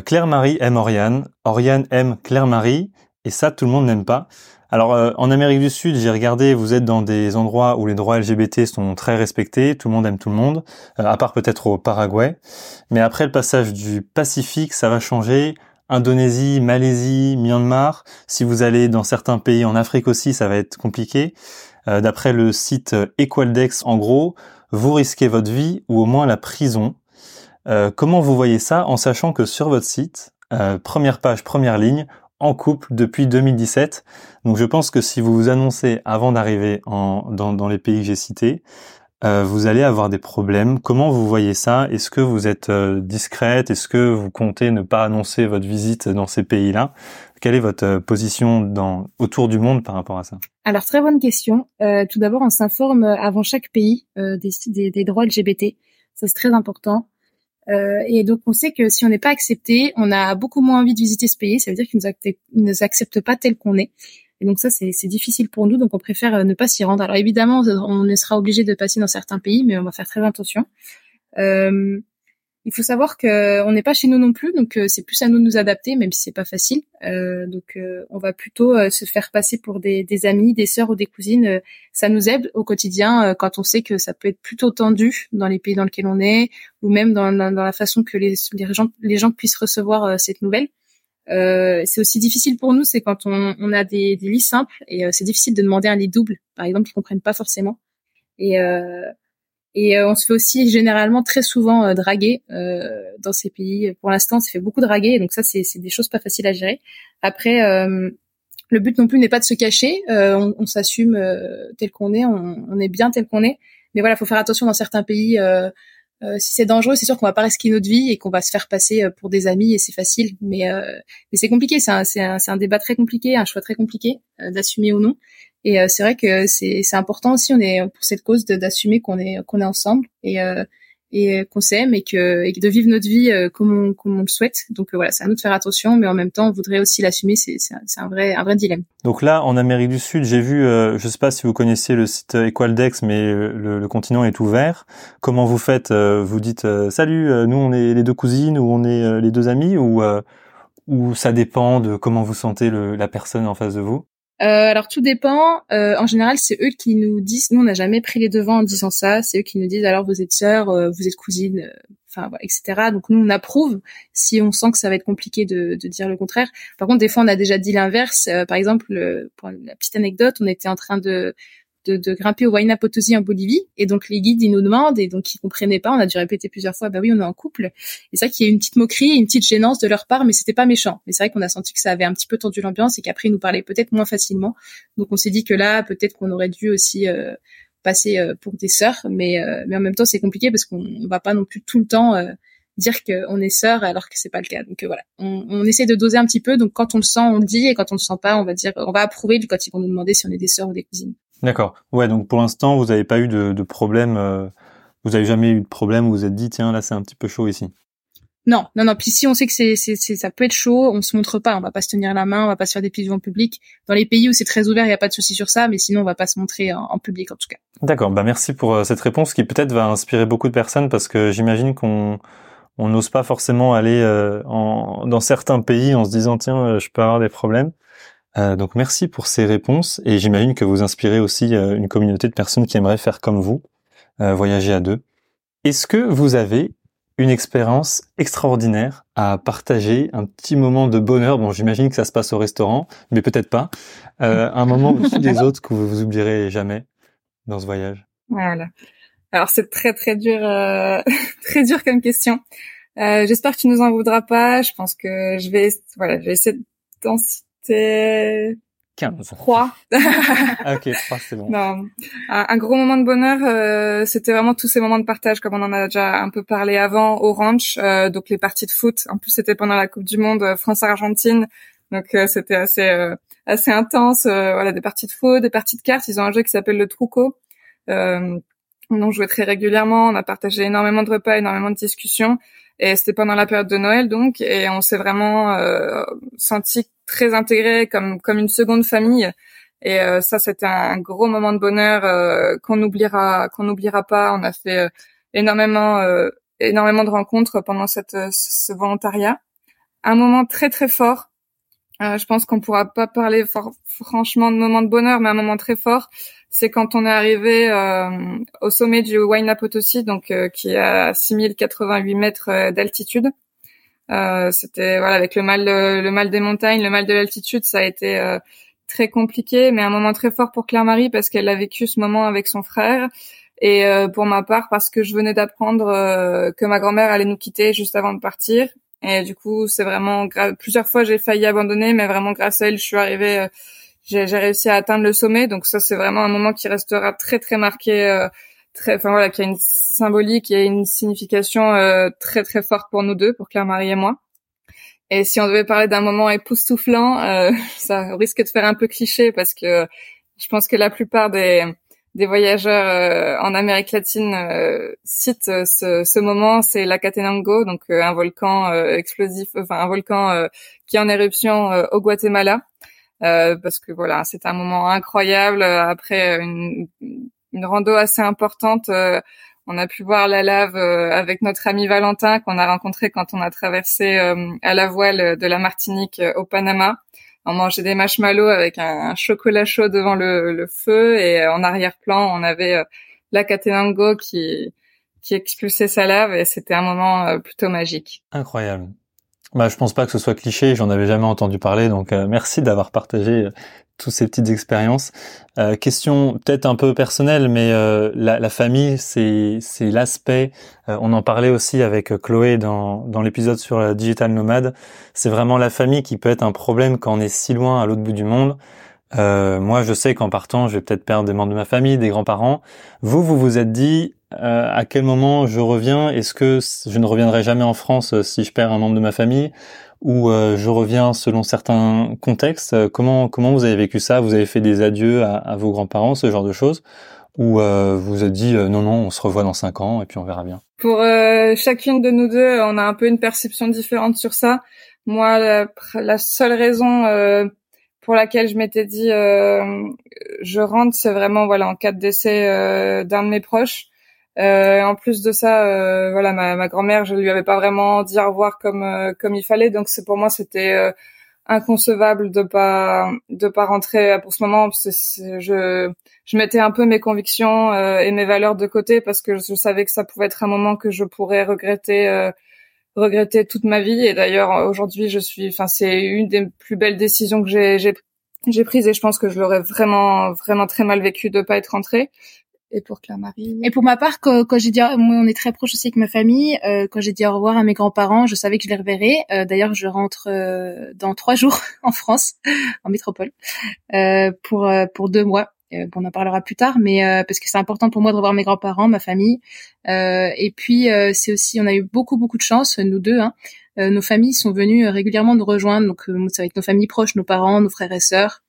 Claire-Marie aime Oriane, Oriane aime Claire-Marie, et ça, tout le monde n'aime pas. Alors euh, en Amérique du Sud, j'ai regardé, vous êtes dans des endroits où les droits LGBT sont très respectés, tout le monde aime tout le monde, euh, à part peut-être au Paraguay. Mais après le passage du Pacifique, ça va changer. Indonésie, Malaisie, Myanmar. Si vous allez dans certains pays en Afrique aussi, ça va être compliqué. Euh, d'après le site Equaldex, en gros, vous risquez votre vie ou au moins la prison. comment vous voyez ça en sachant que sur votre site, première page, première ligne, en couple depuis 2017. Donc je pense que si vous vous annoncez avant d'arriver dans, les pays que j'ai cités, euh, vous allez avoir des problèmes. Comment vous voyez ça? Est-ce que vous êtes euh, discrète? Est-ce que vous comptez ne pas annoncer votre visite dans ces pays-là? Quelle est votre euh, position dans, autour du monde par rapport à ça? Alors très bonne question. tout d'abord, on s'informe avant chaque pays des, des, des droits LGBT. Ça c'est très important. Euh, et donc on sait que si on n'est pas accepté, on a beaucoup moins envie de visiter ce pays. Ça veut dire qu'ils ne nous acceptent pas tel qu'on est. Et donc ça, c'est difficile pour nous, donc on préfère euh, ne pas s'y rendre. Alors évidemment, on sera obligé de passer dans certains pays, mais on va faire très attention. Euh, il faut savoir qu'on n'est pas chez nous non plus, donc euh, c'est plus à nous de nous adapter, même si c'est pas facile. Euh, donc euh, on va plutôt se faire passer pour des, amis, des sœurs ou des cousines. ça nous aide au quotidien quand on sait que ça peut être plutôt tendu dans les pays dans lesquels on est, ou même dans, la façon que les gens puissent recevoir cette nouvelle. C'est aussi difficile pour nous, c'est quand on, on, a des, des lits simples et c'est difficile de demander un lit double, par exemple, qu'ils comprennent pas forcément. Et et euh, on se fait aussi généralement très souvent euh, draguer euh, dans ces pays. Pour l'instant, on se fait beaucoup draguer, donc ça, c'est des choses pas faciles à gérer. Après, le but non plus n'est pas de se cacher. on, on s'assume tel qu'on est, on, on, est bien tel qu'on est. Mais voilà, faut faire attention dans certains pays. Si c'est dangereux, c'est sûr qu'on va pas risquer notre vie et qu'on va se faire passer pour des amis et c'est facile. Mais, mais c'est compliqué, c'est un, un, un, débat très compliqué, un choix très compliqué d'assumer ou non. Et euh, c'est vrai que c'est c'est important aussi. On est pour cette cause d'assumer qu'on est qu'on est ensemble et euh, et qu'on s'aime et que et de vivre notre vie euh, comme on comme on le souhaite. Donc voilà, c'est à nous de faire attention, mais en même temps, on voudrait aussi l'assumer. C'est un, vrai un vrai dilemme. Donc là, en Amérique du Sud, j'ai vu, euh, je sais pas si vous connaissiez le site Equaldex, mais le, le continent est ouvert. Comment vous faites Vous dites salut, nous on est les deux cousines ou on est les deux amis ou ou ça dépend de comment vous sentez le, la personne en face de vous? Euh, alors tout dépend. Euh, en général, c'est eux qui nous disent. Nous, on n'a jamais pris les devants en disant ça. C'est eux qui nous disent alors vous êtes sœurs, euh, vous êtes cousines, enfin voilà, etc. Donc nous, on approuve si on sent que ça va être compliqué de, de dire le contraire. Par contre, des fois, on a déjà dit l'inverse. par exemple, pour la petite anecdote, on était en train de de, de, grimper au Huayna en Bolivie. Et donc les guides, ils nous demandent, et donc ils comprenaient pas. On a dû répéter plusieurs fois, bah oui, on est en couple. Et c'est vrai qu'il y a une petite moquerie, une petite gênance de leur part, mais c'était pas méchant. Mais c'est vrai qu'on a senti que ça avait un petit peu tendu l'ambiance et qu'après ils nous parlaient peut-être moins facilement. Donc on s'est dit que là, peut-être qu'on aurait dû aussi euh, passer euh, pour des sœurs, mais euh, mais en même temps c'est compliqué parce qu'on va pas non plus tout le temps dire qu'on est sœurs alors que c'est pas le cas. Donc voilà, on, on, essaie de doser un petit peu. Donc quand on le sent, on le dit, et quand on le sent pas, on va dire, on va approuver quand ils vont nous demander si on est des sœurs ou des cousines. D'accord. Ouais, donc pour l'instant, vous n'avez pas eu de, de problème. Euh, vous n'avez jamais eu de problème où vous vous êtes dit tiens là c'est un petit peu chaud ici. Non, non, non. Puis si on sait que c'est, c'est, ça peut être chaud, on se montre pas. On va pas se tenir la main, on va pas se faire des pieds en public. Dans les pays où c'est très ouvert, il y a pas de souci sur ça, mais sinon on va pas se montrer en, public en tout cas. D'accord. Bah merci pour euh, cette réponse qui peut-être va inspirer beaucoup de personnes parce que j'imagine qu'on on n'ose pas forcément aller euh, en, dans certains pays en se disant tiens je peux avoir des problèmes. Euh, donc merci pour ces réponses et j'imagine que vous inspirez aussi euh, une communauté de personnes qui aimeraient faire comme vous, euh, voyager à deux. Est-ce que vous avez une expérience extraordinaire à partager, un petit moment de bonheur, bon j'imagine que ça se passe au restaurant, mais peut-être pas, un moment au-dessus des autres que vous vous oublierez jamais dans ce voyage Voilà. Alors c'est très très dur, euh, très dur comme question. Euh, J'espère que tu nous en voudras pas. Je pense que je vais, voilà, je vais essayer citer 15. 3. ah, ok, 3 c'est bon. Non. Un, gros moment de bonheur, euh, c'était vraiment tous ces moments de partage, comme on en a déjà un peu parlé avant, au ranch, euh, donc les parties de foot. En plus, c'était pendant la Coupe du Monde euh, France-Argentine, donc euh, c'était assez euh, assez intense. voilà, des parties de foot, des parties de cartes. Ils ont un jeu qui s'appelle le Truco. Euh, on jouait très régulièrement. On a partagé énormément de repas, énormément de discussions. Et c'était pendant la période de Noël, donc, et on s'est vraiment senti très intégré comme comme une seconde famille. Et euh, ça, c'était un gros moment de bonheur euh, qu'on n'oubliera qu'on n'oubliera pas. On a fait euh, énormément énormément de rencontres pendant cette ce volontariat. Un moment très très fort. je pense qu'on pourra pas parler franchement de moment de bonheur, mais un moment très fort, c'est quand on est arrivé au sommet du Huayna donc qui est à 6088 mètres d'altitude. Euh, c'était voilà avec le mal le mal des montagnes, le mal de l'altitude, ça a été euh, très compliqué, mais un moment très fort pour Claire-Marie parce qu'elle a vécu ce moment avec son frère. Et euh, pour ma part, parce que je venais d'apprendre que ma grand-mère allait nous quitter juste avant de partir. Et du coup, c'est vraiment plusieurs fois j'ai failli abandonner, mais vraiment grâce à elle, je suis arrivée, j'ai réussi à atteindre le sommet. Donc ça, c'est vraiment un moment qui restera très très marqué, très, enfin voilà, qui a une symbolique et une signification euh, très très forte pour nous deux, pour Claire-Marie et moi. Et si on devait parler d'un moment époustouflant, euh, ça risque de faire un peu cliché parce que je pense que la plupart des, des voyageurs euh, en Amérique latine citent ce, ce moment, c'est la Catenango, donc un volcan explosif, enfin un volcan qui est en éruption au Guatemala. Parce que voilà, c'est un moment incroyable après une, une rando assez importante on a pu voir la lave euh, avec notre ami Valentin qu'on a rencontré quand on a traversé euh, à la voile de la Martinique euh, au Panama. On mangeait des marshmallows avec un, chocolat chaud devant le, feu et en arrière-plan on avait la Catenango qui qui expulsait sa lave et c'était un moment plutôt magique. Incroyable. Bah, je pense pas que ce soit cliché, j'en avais jamais entendu parler, donc merci d'avoir partagé toutes ces petites expériences. Euh, question peut-être un peu personnelle, mais euh, la, famille, c'est l'aspect. Euh, on en parlait aussi avec Chloé dans dans l'épisode sur la digital nomade. C'est vraiment la famille qui peut être un problème quand on est si loin à l'autre bout du monde. Euh, moi, je sais qu'en partant, je vais peut-être perdre des membres de ma famille, des grands-parents. Vous, vous vous êtes dit à quel moment je reviens? Est-ce que je ne reviendrai jamais en France si je perds un membre de ma famille? Ou euh, je reviens selon certains contextes? Euh, comment comment vous avez vécu ça? Vous avez fait des adieux à, vos grands-parents, ce genre de choses? Ou euh, vous vous êtes dit non non, on se revoit dans cinq ans et puis on verra bien? Pour chacune de nous deux, on a un peu une perception différente sur ça. Moi, la, seule raison pour laquelle je m'étais dit je rentre, c'est vraiment voilà en cas de décès d'un de mes proches. Euh, en plus de ça, euh, voilà, ma, ma grand-mère, je lui avais pas vraiment dit au revoir comme euh, comme il fallait, donc c'est pour moi c'était euh, inconcevable de pas de pas rentrer pour ce moment. Je je mettais un peu mes convictions et mes valeurs de côté parce que je savais que ça pouvait être un moment que je pourrais regretter regretter toute ma vie. Et d'ailleurs aujourd'hui, je suis, enfin c'est une des plus belles décisions que j'ai j'ai j'ai prise et je pense que je l'aurais vraiment vraiment très mal vécu de pas être rentrée et pour Claire-Marie. Et pour ma part, quand, quand j'ai dit, moi, on est très proche aussi avec ma famille. Euh, quand j'ai dit au revoir à mes grands-parents, je savais que je les reverrais. Euh, D'ailleurs, je rentre euh, dans trois jours en France, en métropole, euh, pour euh, pour deux mois. Euh, on en parlera plus tard, mais parce que c'est important pour moi de revoir mes grands-parents, ma famille. et puis c'est aussi, on a eu beaucoup beaucoup de chance, nous deux. Hein. nos familles sont venues régulièrement nous rejoindre, donc ça va être nos familles proches, nos parents, nos frères et sœurs,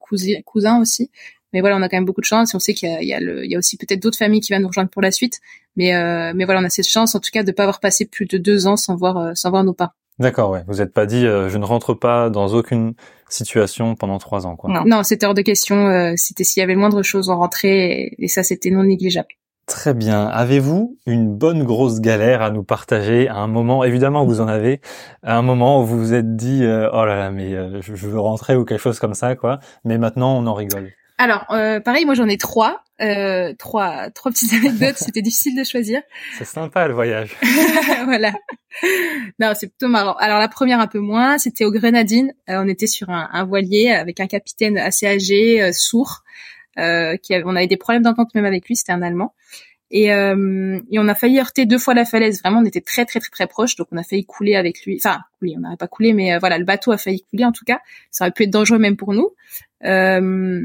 cousins, cousins aussi. Mais voilà, on a quand même beaucoup de chance et on sait qu'il y a, il y a, le, il y a aussi peut-être d'autres familles qui viennent nous rejoindre pour la suite. Mais, euh, mais voilà, on a cette chance en tout cas de pas avoir passé plus de deux ans sans voir, euh, sans voir nos parents. D'accord, ouais. Vous n'êtes pas dit, euh, je ne rentre pas dans aucune situation pendant trois ans, quoi. Non, non c'était hors de question. Euh, c'était s'il y avait le moindre chose, en rentrait et, ça, c'était non négligeable. Très bien. Avez-vous une bonne grosse galère à nous partager à un moment? Évidemment, vous en avez. À un moment où vous vous êtes dit, oh là là, mais je, je veux rentrer ou quelque chose comme ça, quoi. Mais maintenant, on en rigole. Alors, euh, pareil, moi j'en ai trois, euh, trois, trois petites anecdotes. C'était difficile de choisir. C'est sympa le voyage. voilà. Non, c'est plutôt marrant. Alors la première un peu moins, c'était aux Grenadines. Euh, on était sur un, un, voilier avec un capitaine assez âgé, euh, sourd. Euh, qui avait, on avait des problèmes d'entente même avec lui. C'était un Allemand. Et, euh, et on a failli heurter deux fois la falaise. Vraiment, on était très très très très proche, donc on a failli couler avec lui. Enfin, couler, on n'aurait pas coulé, mais euh, voilà, le bateau a failli couler en tout cas. Ça aurait pu être dangereux même pour nous. Euh,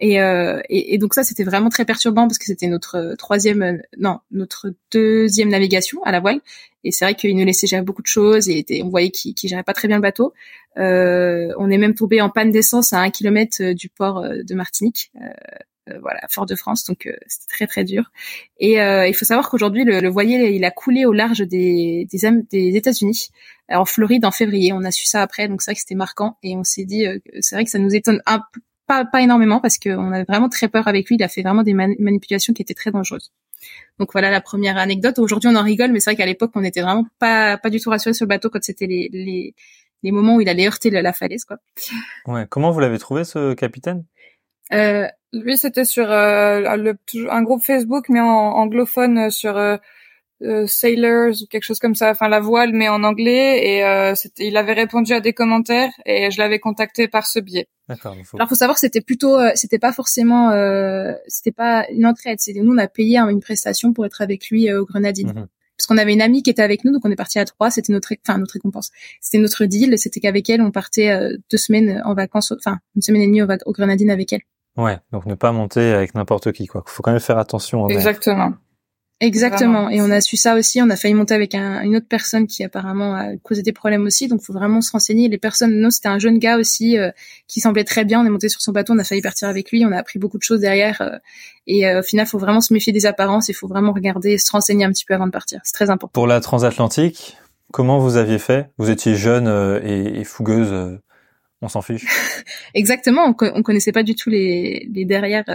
et, euh, et, et, donc ça, c'était vraiment très perturbant parce que c'était notre troisième, non, notre deuxième navigation à la voile. Et c'est vrai qu'il nous laissait gérer beaucoup de choses et on voyait qu'il qu gérait pas très bien le bateau. Euh, on est même tombé en panne d'essence à un kilomètre du port de Martinique. Euh, euh, voilà, Fort-de-France, donc euh, c'était très très dur. Et euh, il faut savoir qu'aujourd'hui le, le, voilier il a coulé au large des des, des États-Unis, en Floride en février. On a su ça après, donc c'est vrai que c'était marquant et on s'est dit, c'est vrai que ça nous étonne un peu pas, pas énormément parce qu'on avait vraiment très peur avec lui. Il a fait vraiment des manipulations qui étaient très dangereuses. Donc voilà la première anecdote. Aujourd'hui on en rigole, mais c'est vrai qu'à l'époque on était vraiment pas pas du tout rassurés sur le bateau quand c'était les, les les moments où il allait heurter la, la falaise quoi. Ouais. Comment vous l'avez trouvé ce capitaine? Euh, lui, c'était sur euh, le, un groupe Facebook, mais en anglophone sur euh, Sailors ou quelque chose comme ça, enfin la voile, mais en anglais. Et euh, il avait répondu à des commentaires et je l'avais contacté par ce biais. D'accord. Faut... Alors, faut savoir que c'était plutôt, c'était pas forcément, c'était pas une entraide. C'était nous, on a payé une prestation pour être avec lui au Grenadine. Mhm. Parce qu'on avait une amie qui était avec nous, donc on est parti à trois. C'était notre, enfin notre récompense. C'était notre deal. C'était qu'avec elle, on partait deux semaines en vacances, enfin une semaine et demie au, au Grenadine avec elle. Ouais, donc ne pas monter avec n'importe qui, quoi. Faut quand même faire attention. Exactement. Exactement. Et on a su ça aussi. On a failli monter avec un, une autre personne qui apparemment a causé des problèmes aussi. Donc, faut vraiment se renseigner. Les personnes, non, c'était un jeune gars aussi euh, qui semblait très bien. On est monté sur son bateau. On a failli partir avec lui. On a appris beaucoup de choses derrière. Euh, et euh, au final, faut vraiment se méfier des apparences. Il faut vraiment regarder, se renseigner un petit peu avant de partir. C'est très important. Pour la transatlantique, comment vous aviez fait? Vous étiez jeune et, et fougueuse on s'en fiche. Exactement, on, on, connaissait pas du tout les, les derrière euh,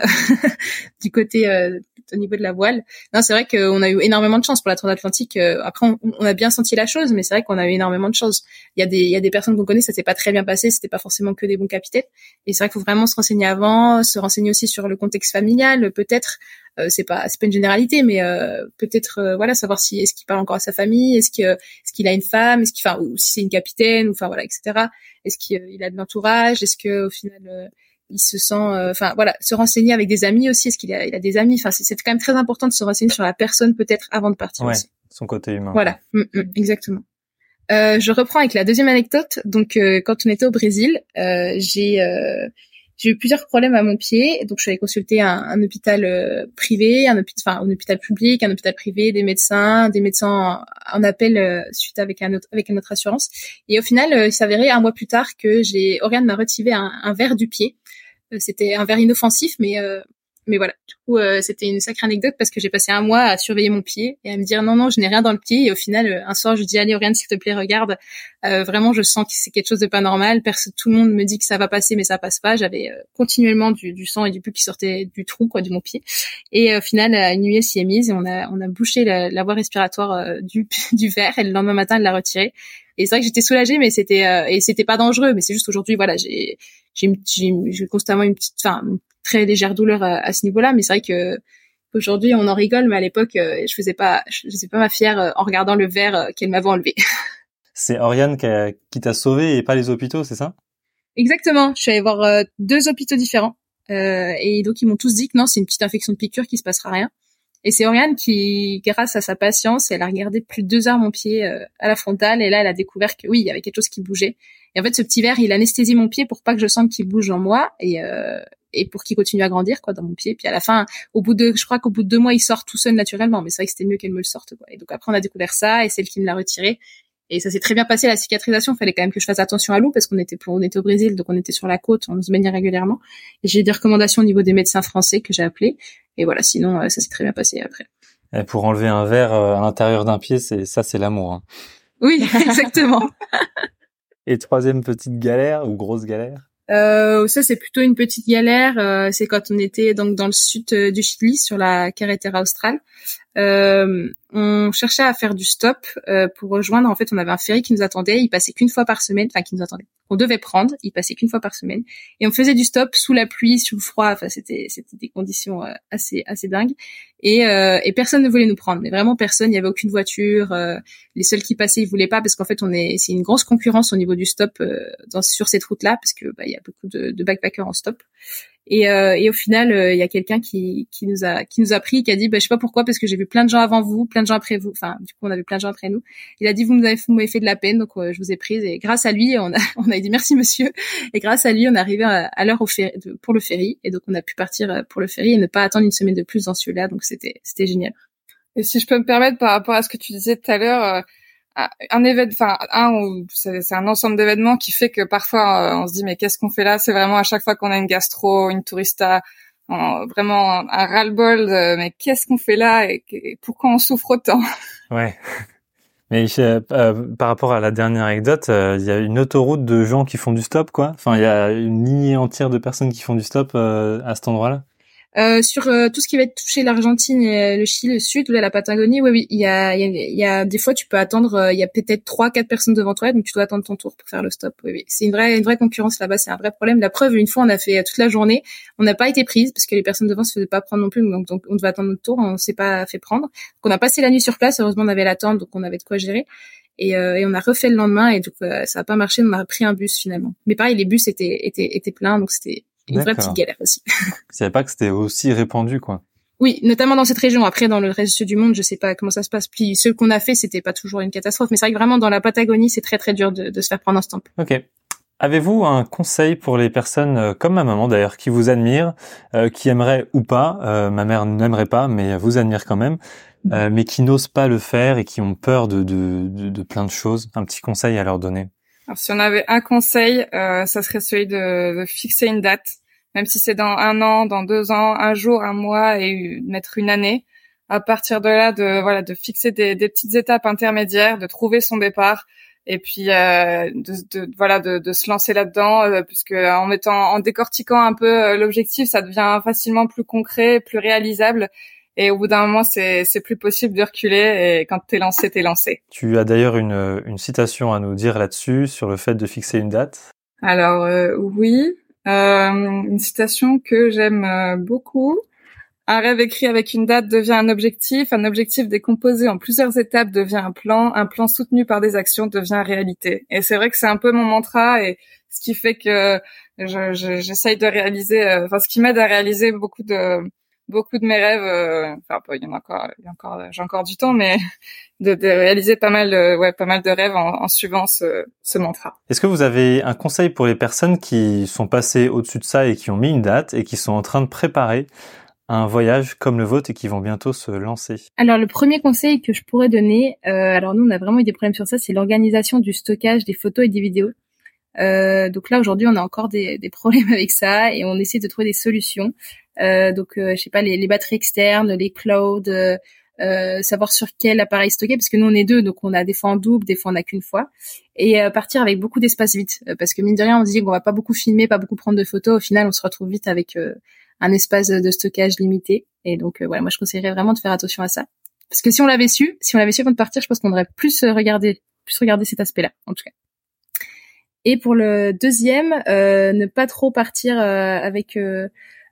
du côté euh, au niveau de la voile. Non, c'est vrai qu'on a eu énormément de chance pour la transatlantique. Euh, après, on, a bien senti la chose, mais c'est vrai qu'on a eu énormément de chance. Il y a des il y a des personnes qu'on connaît, ça s'est pas très bien passé, c'était pas forcément que des bons capitaines. Et c'est vrai qu'il faut vraiment se renseigner avant, se renseigner aussi sur le contexte familial, peut-être. Euh, c'est pas c'est pas une généralité mais euh, peut-être euh, voilà savoir si est-ce qu'il parle encore à sa famille est-ce que est-ce qu'il a une femme est-ce qu'il enfin ou si c'est une capitaine ou enfin voilà etc est-ce qu'il a de l'entourage est-ce que au final il se sent enfin voilà se renseigner avec des amis aussi est-ce qu'il a il a des amis? Enfin c'est quand même très important de se renseigner sur la personne peut-être avant de partir ouais, aussi. son côté humain voilà mm, mm, exactement euh, je reprends avec la deuxième anecdote donc quand on était au Brésil j'ai j'ai eu plusieurs problèmes à mon pied, donc je suis allée consulter un, un hôpital euh, privé, un hôpital, enfin un hôpital public, un hôpital privé, des médecins, des médecins en, appel euh, suite avec un autre avec une autre assurance. Et au final, euh, il s'avérait un mois plus tard que j'ai Oriane m'a retiré un, un verre du pied. C'était un verre inoffensif, mais mais voilà, du coup, euh, c'était une sacrée anecdote parce que j'ai passé un mois à surveiller mon pied et à me dire non, non, je n'ai rien dans le pied. Et au final, euh, un soir, je dis allez, Oriane, s'il te plaît, regarde. Euh, vraiment, je sens que c'est quelque chose de pas normal. Tout le monde me dit que ça va passer, mais ça passe pas. J'avais continuellement du, du, sang et du pus qui sortait du trou, quoi, de mon pied. Et au final, une nuit, elle s'y est mise et on a, on a bouché la, la voie respiratoire du, du verre. Et le lendemain matin, elle l'a retiré. Et c'est vrai que j'étais soulagée, mais c'était et c'était pas dangereux. Mais c'est juste aujourd'hui, voilà, j'ai j'ai constamment une petite, enfin, très légère douleur à, ce niveau-là, mais c'est vrai que aujourd'hui on en rigole, mais à l'époque euh, je faisais pas, je faisais pas ma fière euh, en regardant le verre euh, qu'elle m'avait enlevé. C'est Oriane qui, t'a sauvé et pas les hôpitaux, c'est ça? Exactement. Je suis allée voir deux hôpitaux différents et donc ils m'ont tous dit que non, c'est une petite infection de piqûre qui se passera rien. Et c'est Oriane qui, grâce à sa patience, elle a regardé plus de deux heures mon pied à la frontale et là elle a découvert que oui, il y avait quelque chose qui bougeait. Et en fait, ce petit verre, il anesthésie mon pied pour pas que je sente qu'il bouge en moi et, et pour qu'il continue à grandir quoi dans mon pied. Puis à la fin, au bout de, je crois qu'au bout de deux mois, il sort tout seul naturellement. Mais c'est vrai que c'était mieux qu'elle me le sorte. Quoi. Et donc après, on a découvert ça et c'est elle qui me l'a retiré. Et ça s'est très bien passé la cicatrisation. Il fallait quand même que je fasse attention à l'eau parce qu'on était on était au Brésil, donc on était sur la côte, on se baignait régulièrement. Et j'ai des recommandations au niveau des médecins français que j'ai appelés. Et voilà, sinon euh, ça s'est très bien passé après. Et pour enlever un verre euh, à l'intérieur d'un pied, c'est ça, c'est l'amour. Hein. Oui, exactement. Et troisième petite galère ou grosse galère? Euh, ça c'est plutôt une petite galère. Euh, c'est quand on était donc dans le sud du Chili sur la carretera australe. Euh, on cherchait à faire du stop euh, pour rejoindre. En fait, on avait un ferry qui nous attendait. Il passait qu'une fois par semaine, enfin qui nous attendait. On devait prendre. Il passait qu'une fois par semaine, et on faisait du stop sous la pluie, sous le froid. Enfin, c'était c'était des conditions euh, assez assez dingues. Et, euh, et personne ne voulait nous prendre. Mais vraiment personne. Il y avait aucune voiture. les seuls qui passaient, ils voulaient pas parce qu'en fait, on est c'est une grosse concurrence au niveau du stop dans, sur cette route-là parce que bah, il y a beaucoup de, de backpackers en stop. Et, euh, et au final, euh, il y a quelqu'un qui, qui nous a qui nous a pris, qui a dit, bah, je sais pas pourquoi, parce que j'ai vu plein de gens avant vous, plein de gens après vous. Enfin, du coup, on a vu plein de gens après nous. Il a dit, vous m'avez fait de la peine, donc je vous ai prise. Et grâce à lui, on a on a dit merci monsieur. Et grâce à lui, on est arrivé à, à l'heure pour le ferry. Et donc, on a pu partir pour le ferry et ne pas attendre une semaine de plus dans celui-là. Donc, c'était c'était génial. Et si je peux me permettre, par rapport à ce que tu disais tout à l'heure un événement, enfin un, c'est un ensemble d'événements qui fait que parfois euh, on se dit mais qu'est-ce qu'on fait là? C'est vraiment à chaque fois qu'on a une gastro, une tourista, vraiment un, ras-le-bol de mais qu'est-ce qu'on fait là? Et, pourquoi on souffre autant? Ouais. Mais euh, par rapport à la dernière anecdote, euh, il y a une autoroute de gens qui font du stop, quoi. Enfin, il y a une lignée entière de personnes qui font du stop à cet endroit-là. Euh, sur euh, tout ce qui va être touché l'Argentine et le Chili, le Sud, la Patagonie, oui, oui, il y a, il y a, des fois tu peux attendre, euh, il y a peut-être trois, quatre personnes devant toi, donc tu dois attendre ton tour pour faire le stop. Oui, oui. c'est une vraie, une vraie concurrence là-bas, c'est un vrai problème. La preuve, une fois, on a fait toute la journée, on n'a pas été prise parce que les personnes devant se faisaient pas prendre non plus, donc, donc on devait attendre notre tour, on s'est pas fait prendre. Donc on a passé la nuit sur place, heureusement on avait l'attente, donc on avait de quoi gérer. Et, et, on a refait le lendemain et donc ça a pas marché. On a pris un bus finalement. Mais pareil, les bus étaient étaient, étaient pleins, donc c'était une vraie petite galère aussi. je savais pas que c'était aussi répandu, quoi. Oui, notamment dans cette région. Après, dans le reste du monde, je sais pas comment ça se passe. Puis, ce qu'on a fait, c'était pas toujours une catastrophe. Mais c'est vrai que vraiment, dans la Patagonie, c'est très très dur de, de se faire prendre un stamp. Ok. Avez-vous un conseil pour les personnes euh, comme ma maman d'ailleurs qui vous admirent, euh, qui aimeraient ou pas, euh, ma mère n'aimerait pas, mais vous admire quand même, mais qui n'osent pas le faire et qui ont peur de, de, de, de, plein de choses? Un petit conseil à leur donner alors, si on avait un conseil, euh, ça serait celui de, fixer une date, même si c'est dans un an, dans deux ans, un jour, un mois et mettre une année. À partir de là, de voilà, de fixer des, petites étapes intermédiaires, de trouver son départ et puis euh, de, voilà de, de se lancer là-dedans, euh, puisque en mettant, en décortiquant un peu euh, l'objectif, ça devient facilement plus concret, plus réalisable et au bout d'un moment, c'est, c'est plus possible de reculer. Et quand t'es lancé, t'es lancé. Tu as d'ailleurs une, une citation à nous dire là-dessus, sur le fait de fixer une date. Alors euh, oui, euh, une citation que j'aime euh, beaucoup. Un rêve écrit avec une date devient un objectif, un objectif décomposé en plusieurs étapes devient un plan, un plan soutenu par des actions devient réalité. Et c'est vrai que c'est un peu mon mantra et ce qui fait que je, je, j'essaye de réaliser, euh, enfin ce qui m'aide à réaliser beaucoup de beaucoup de mes rêves, euh, enfin il y en a encore, il y a encore, j'ai encore du temps, mais de, de, réaliser pas mal, de, ouais, pas mal de rêves en, en suivant ce, ce mantra. Est-ce que vous avez un conseil pour les personnes qui sont passées au-dessus de ça et qui ont mis une date et qui sont en train de préparer un voyage comme le vôtre et qui vont bientôt se lancer? Alors le premier conseil que je pourrais donner, euh, alors nous on a vraiment eu des problèmes sur ça, c'est l'organisation du stockage des photos et des vidéos. Euh, donc là aujourd'hui on a encore des, des, problèmes avec ça et on essaie de trouver des solutions. Euh, donc euh, je sais pas les, les, batteries externes, les clouds, euh, euh, savoir sur quel appareil stocker parce que nous on est deux donc on a des fois en double, des fois on a qu'une fois et partir avec beaucoup d'espace vide parce que mine de rien on se dit qu'on va pas beaucoup filmer, pas beaucoup prendre de photos. Au final on se retrouve vite avec un espace de stockage limité et donc voilà moi je conseillerais vraiment de faire attention à ça parce que si on l'avait su, si on l'avait su avant de partir, je pense qu'on aurait plus regardé plus regardé cet aspect-là en tout cas. Et pour le deuxième, euh, ne pas trop partir euh, avec euh,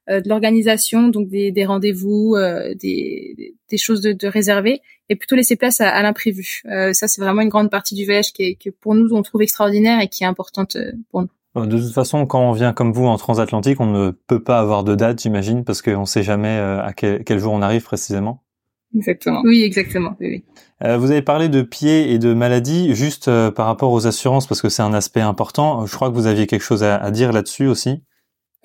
de l'organisation, donc des, des rendez-vous, des, des, choses de, de réserver, et plutôt laisser place à, à l'imprévu. ça, c'est vraiment une grande partie du voyage qui est, que pour nous, on trouve extraordinaire et qui est importante pour nous. De toute façon, quand on vient comme vous en transatlantique, on ne peut pas avoir de date, j'imagine, parce qu'on ne sait jamais à quel, quel jour on arrive précisément. Exactement. Oui, exactement. Oui, euh, vous avez parlé de pieds et de maladies, juste euh, par rapport aux assurances, parce que c'est un aspect important. Je crois que vous aviez quelque chose à, dire là-dessus aussi.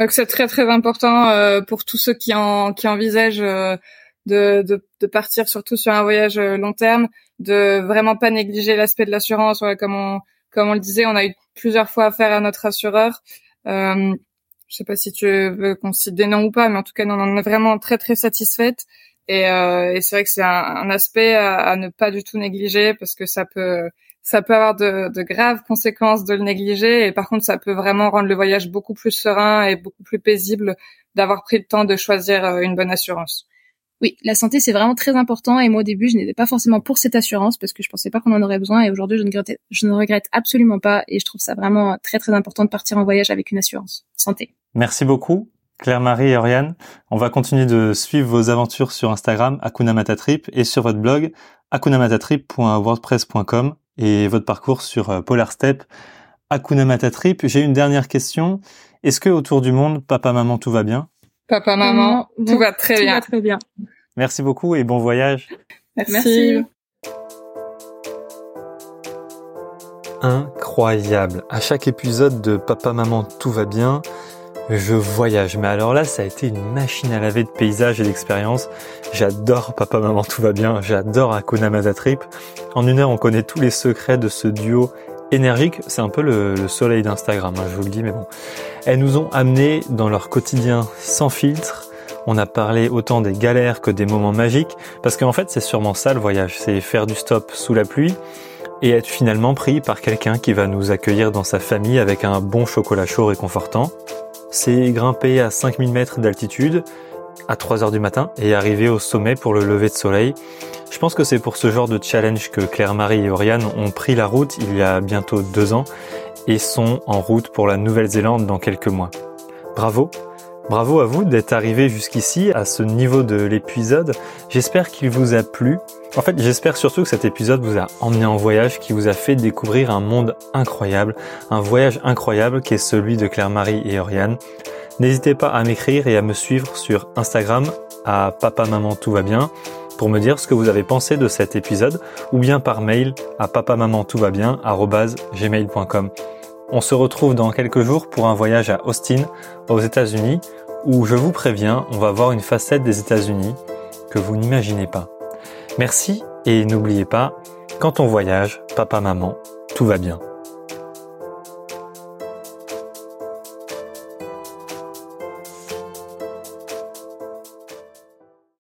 Euh, c'est très très important pour tous ceux qui, en, qui envisagent de, de, de, partir surtout sur un voyage long terme, de vraiment pas négliger l'aspect de l'assurance. comme on comme on le disait, on a eu plusieurs fois affaire à notre assureur. Euh, je sais pas si tu veux qu'on cite des noms ou pas, mais en tout cas, on en est vraiment très très satisfaite. Et, euh, et c'est vrai que c'est un, un, aspect à, à, ne pas du tout négliger parce que ça peut ça peut avoir de, de, graves conséquences de le négliger et par contre ça peut vraiment rendre le voyage beaucoup plus serein et beaucoup plus paisible d'avoir pris le temps de choisir euh, une bonne assurance. Oui, la santé c'est vraiment très important et moi au début je n'étais pas forcément pour cette assurance parce que je pensais pas qu'on en aurait besoin et aujourd'hui je ne regrette, je ne regrette absolument pas et je trouve ça vraiment très très important de partir en voyage avec une assurance santé. Merci beaucoup. Claire-Marie et Oriane. On va continuer de suivre vos aventures sur Instagram, Akuna Matatrip, et sur votre blog, akunamatatrip.wordpress.com, et votre parcours sur euh, Polar Step, Hakuna Matata J'ai une dernière question. Est-ce que autour du monde, papa, maman, tout va bien? Papa, maman, tout va très bien. très bien. Merci beaucoup et bon voyage. Merci. Incroyable. À chaque épisode de Papa, maman, tout va bien, je voyage. Mais alors là, ça a été une machine à laver de paysages et d'expériences. J'adore Papa, Maman, tout va bien. J'adore Hakuna Trip. En une heure, on connaît tous les secrets de ce duo énergique. C'est un peu le, soleil d'Instagram, hein, je vous le dis, mais bon. Elles nous ont amenés dans leur quotidien sans filtre. On a parlé autant des galères que des moments magiques. Parce qu'en fait, c'est sûrement ça le voyage. C'est faire du stop sous la pluie et être finalement pris par quelqu'un qui va nous accueillir dans sa famille avec un bon chocolat chaud réconfortant c'est grimper à 5000 mètres d'altitude à 3 heures du matin et arriver au sommet pour le lever de soleil. Je pense que c'est pour ce genre de challenge que Claire-Marie et Oriane ont pris la route il y a bientôt deux ans et sont en route pour la Nouvelle-Zélande dans quelques mois. Bravo Bravo à vous d'être arrivé jusqu'ici à ce niveau de l'épisode. J'espère qu'il vous a plu. En fait, j'espère surtout que cet épisode vous a emmené en voyage, qui vous a fait découvrir un monde incroyable, un voyage incroyable qui est celui de Claire-Marie et Oriane. N'hésitez pas à m'écrire et à me suivre sur Instagram à papa maman tout va bien pour me dire ce que vous avez pensé de cet épisode ou bien par mail à papa maman tout va bien gmail.com. On se retrouve dans quelques jours pour un voyage à Austin, aux États-Unis, où je vous préviens, on va voir une facette des États-Unis que vous n'imaginez pas. Merci et n'oubliez pas, quand on voyage, papa, maman, tout va bien.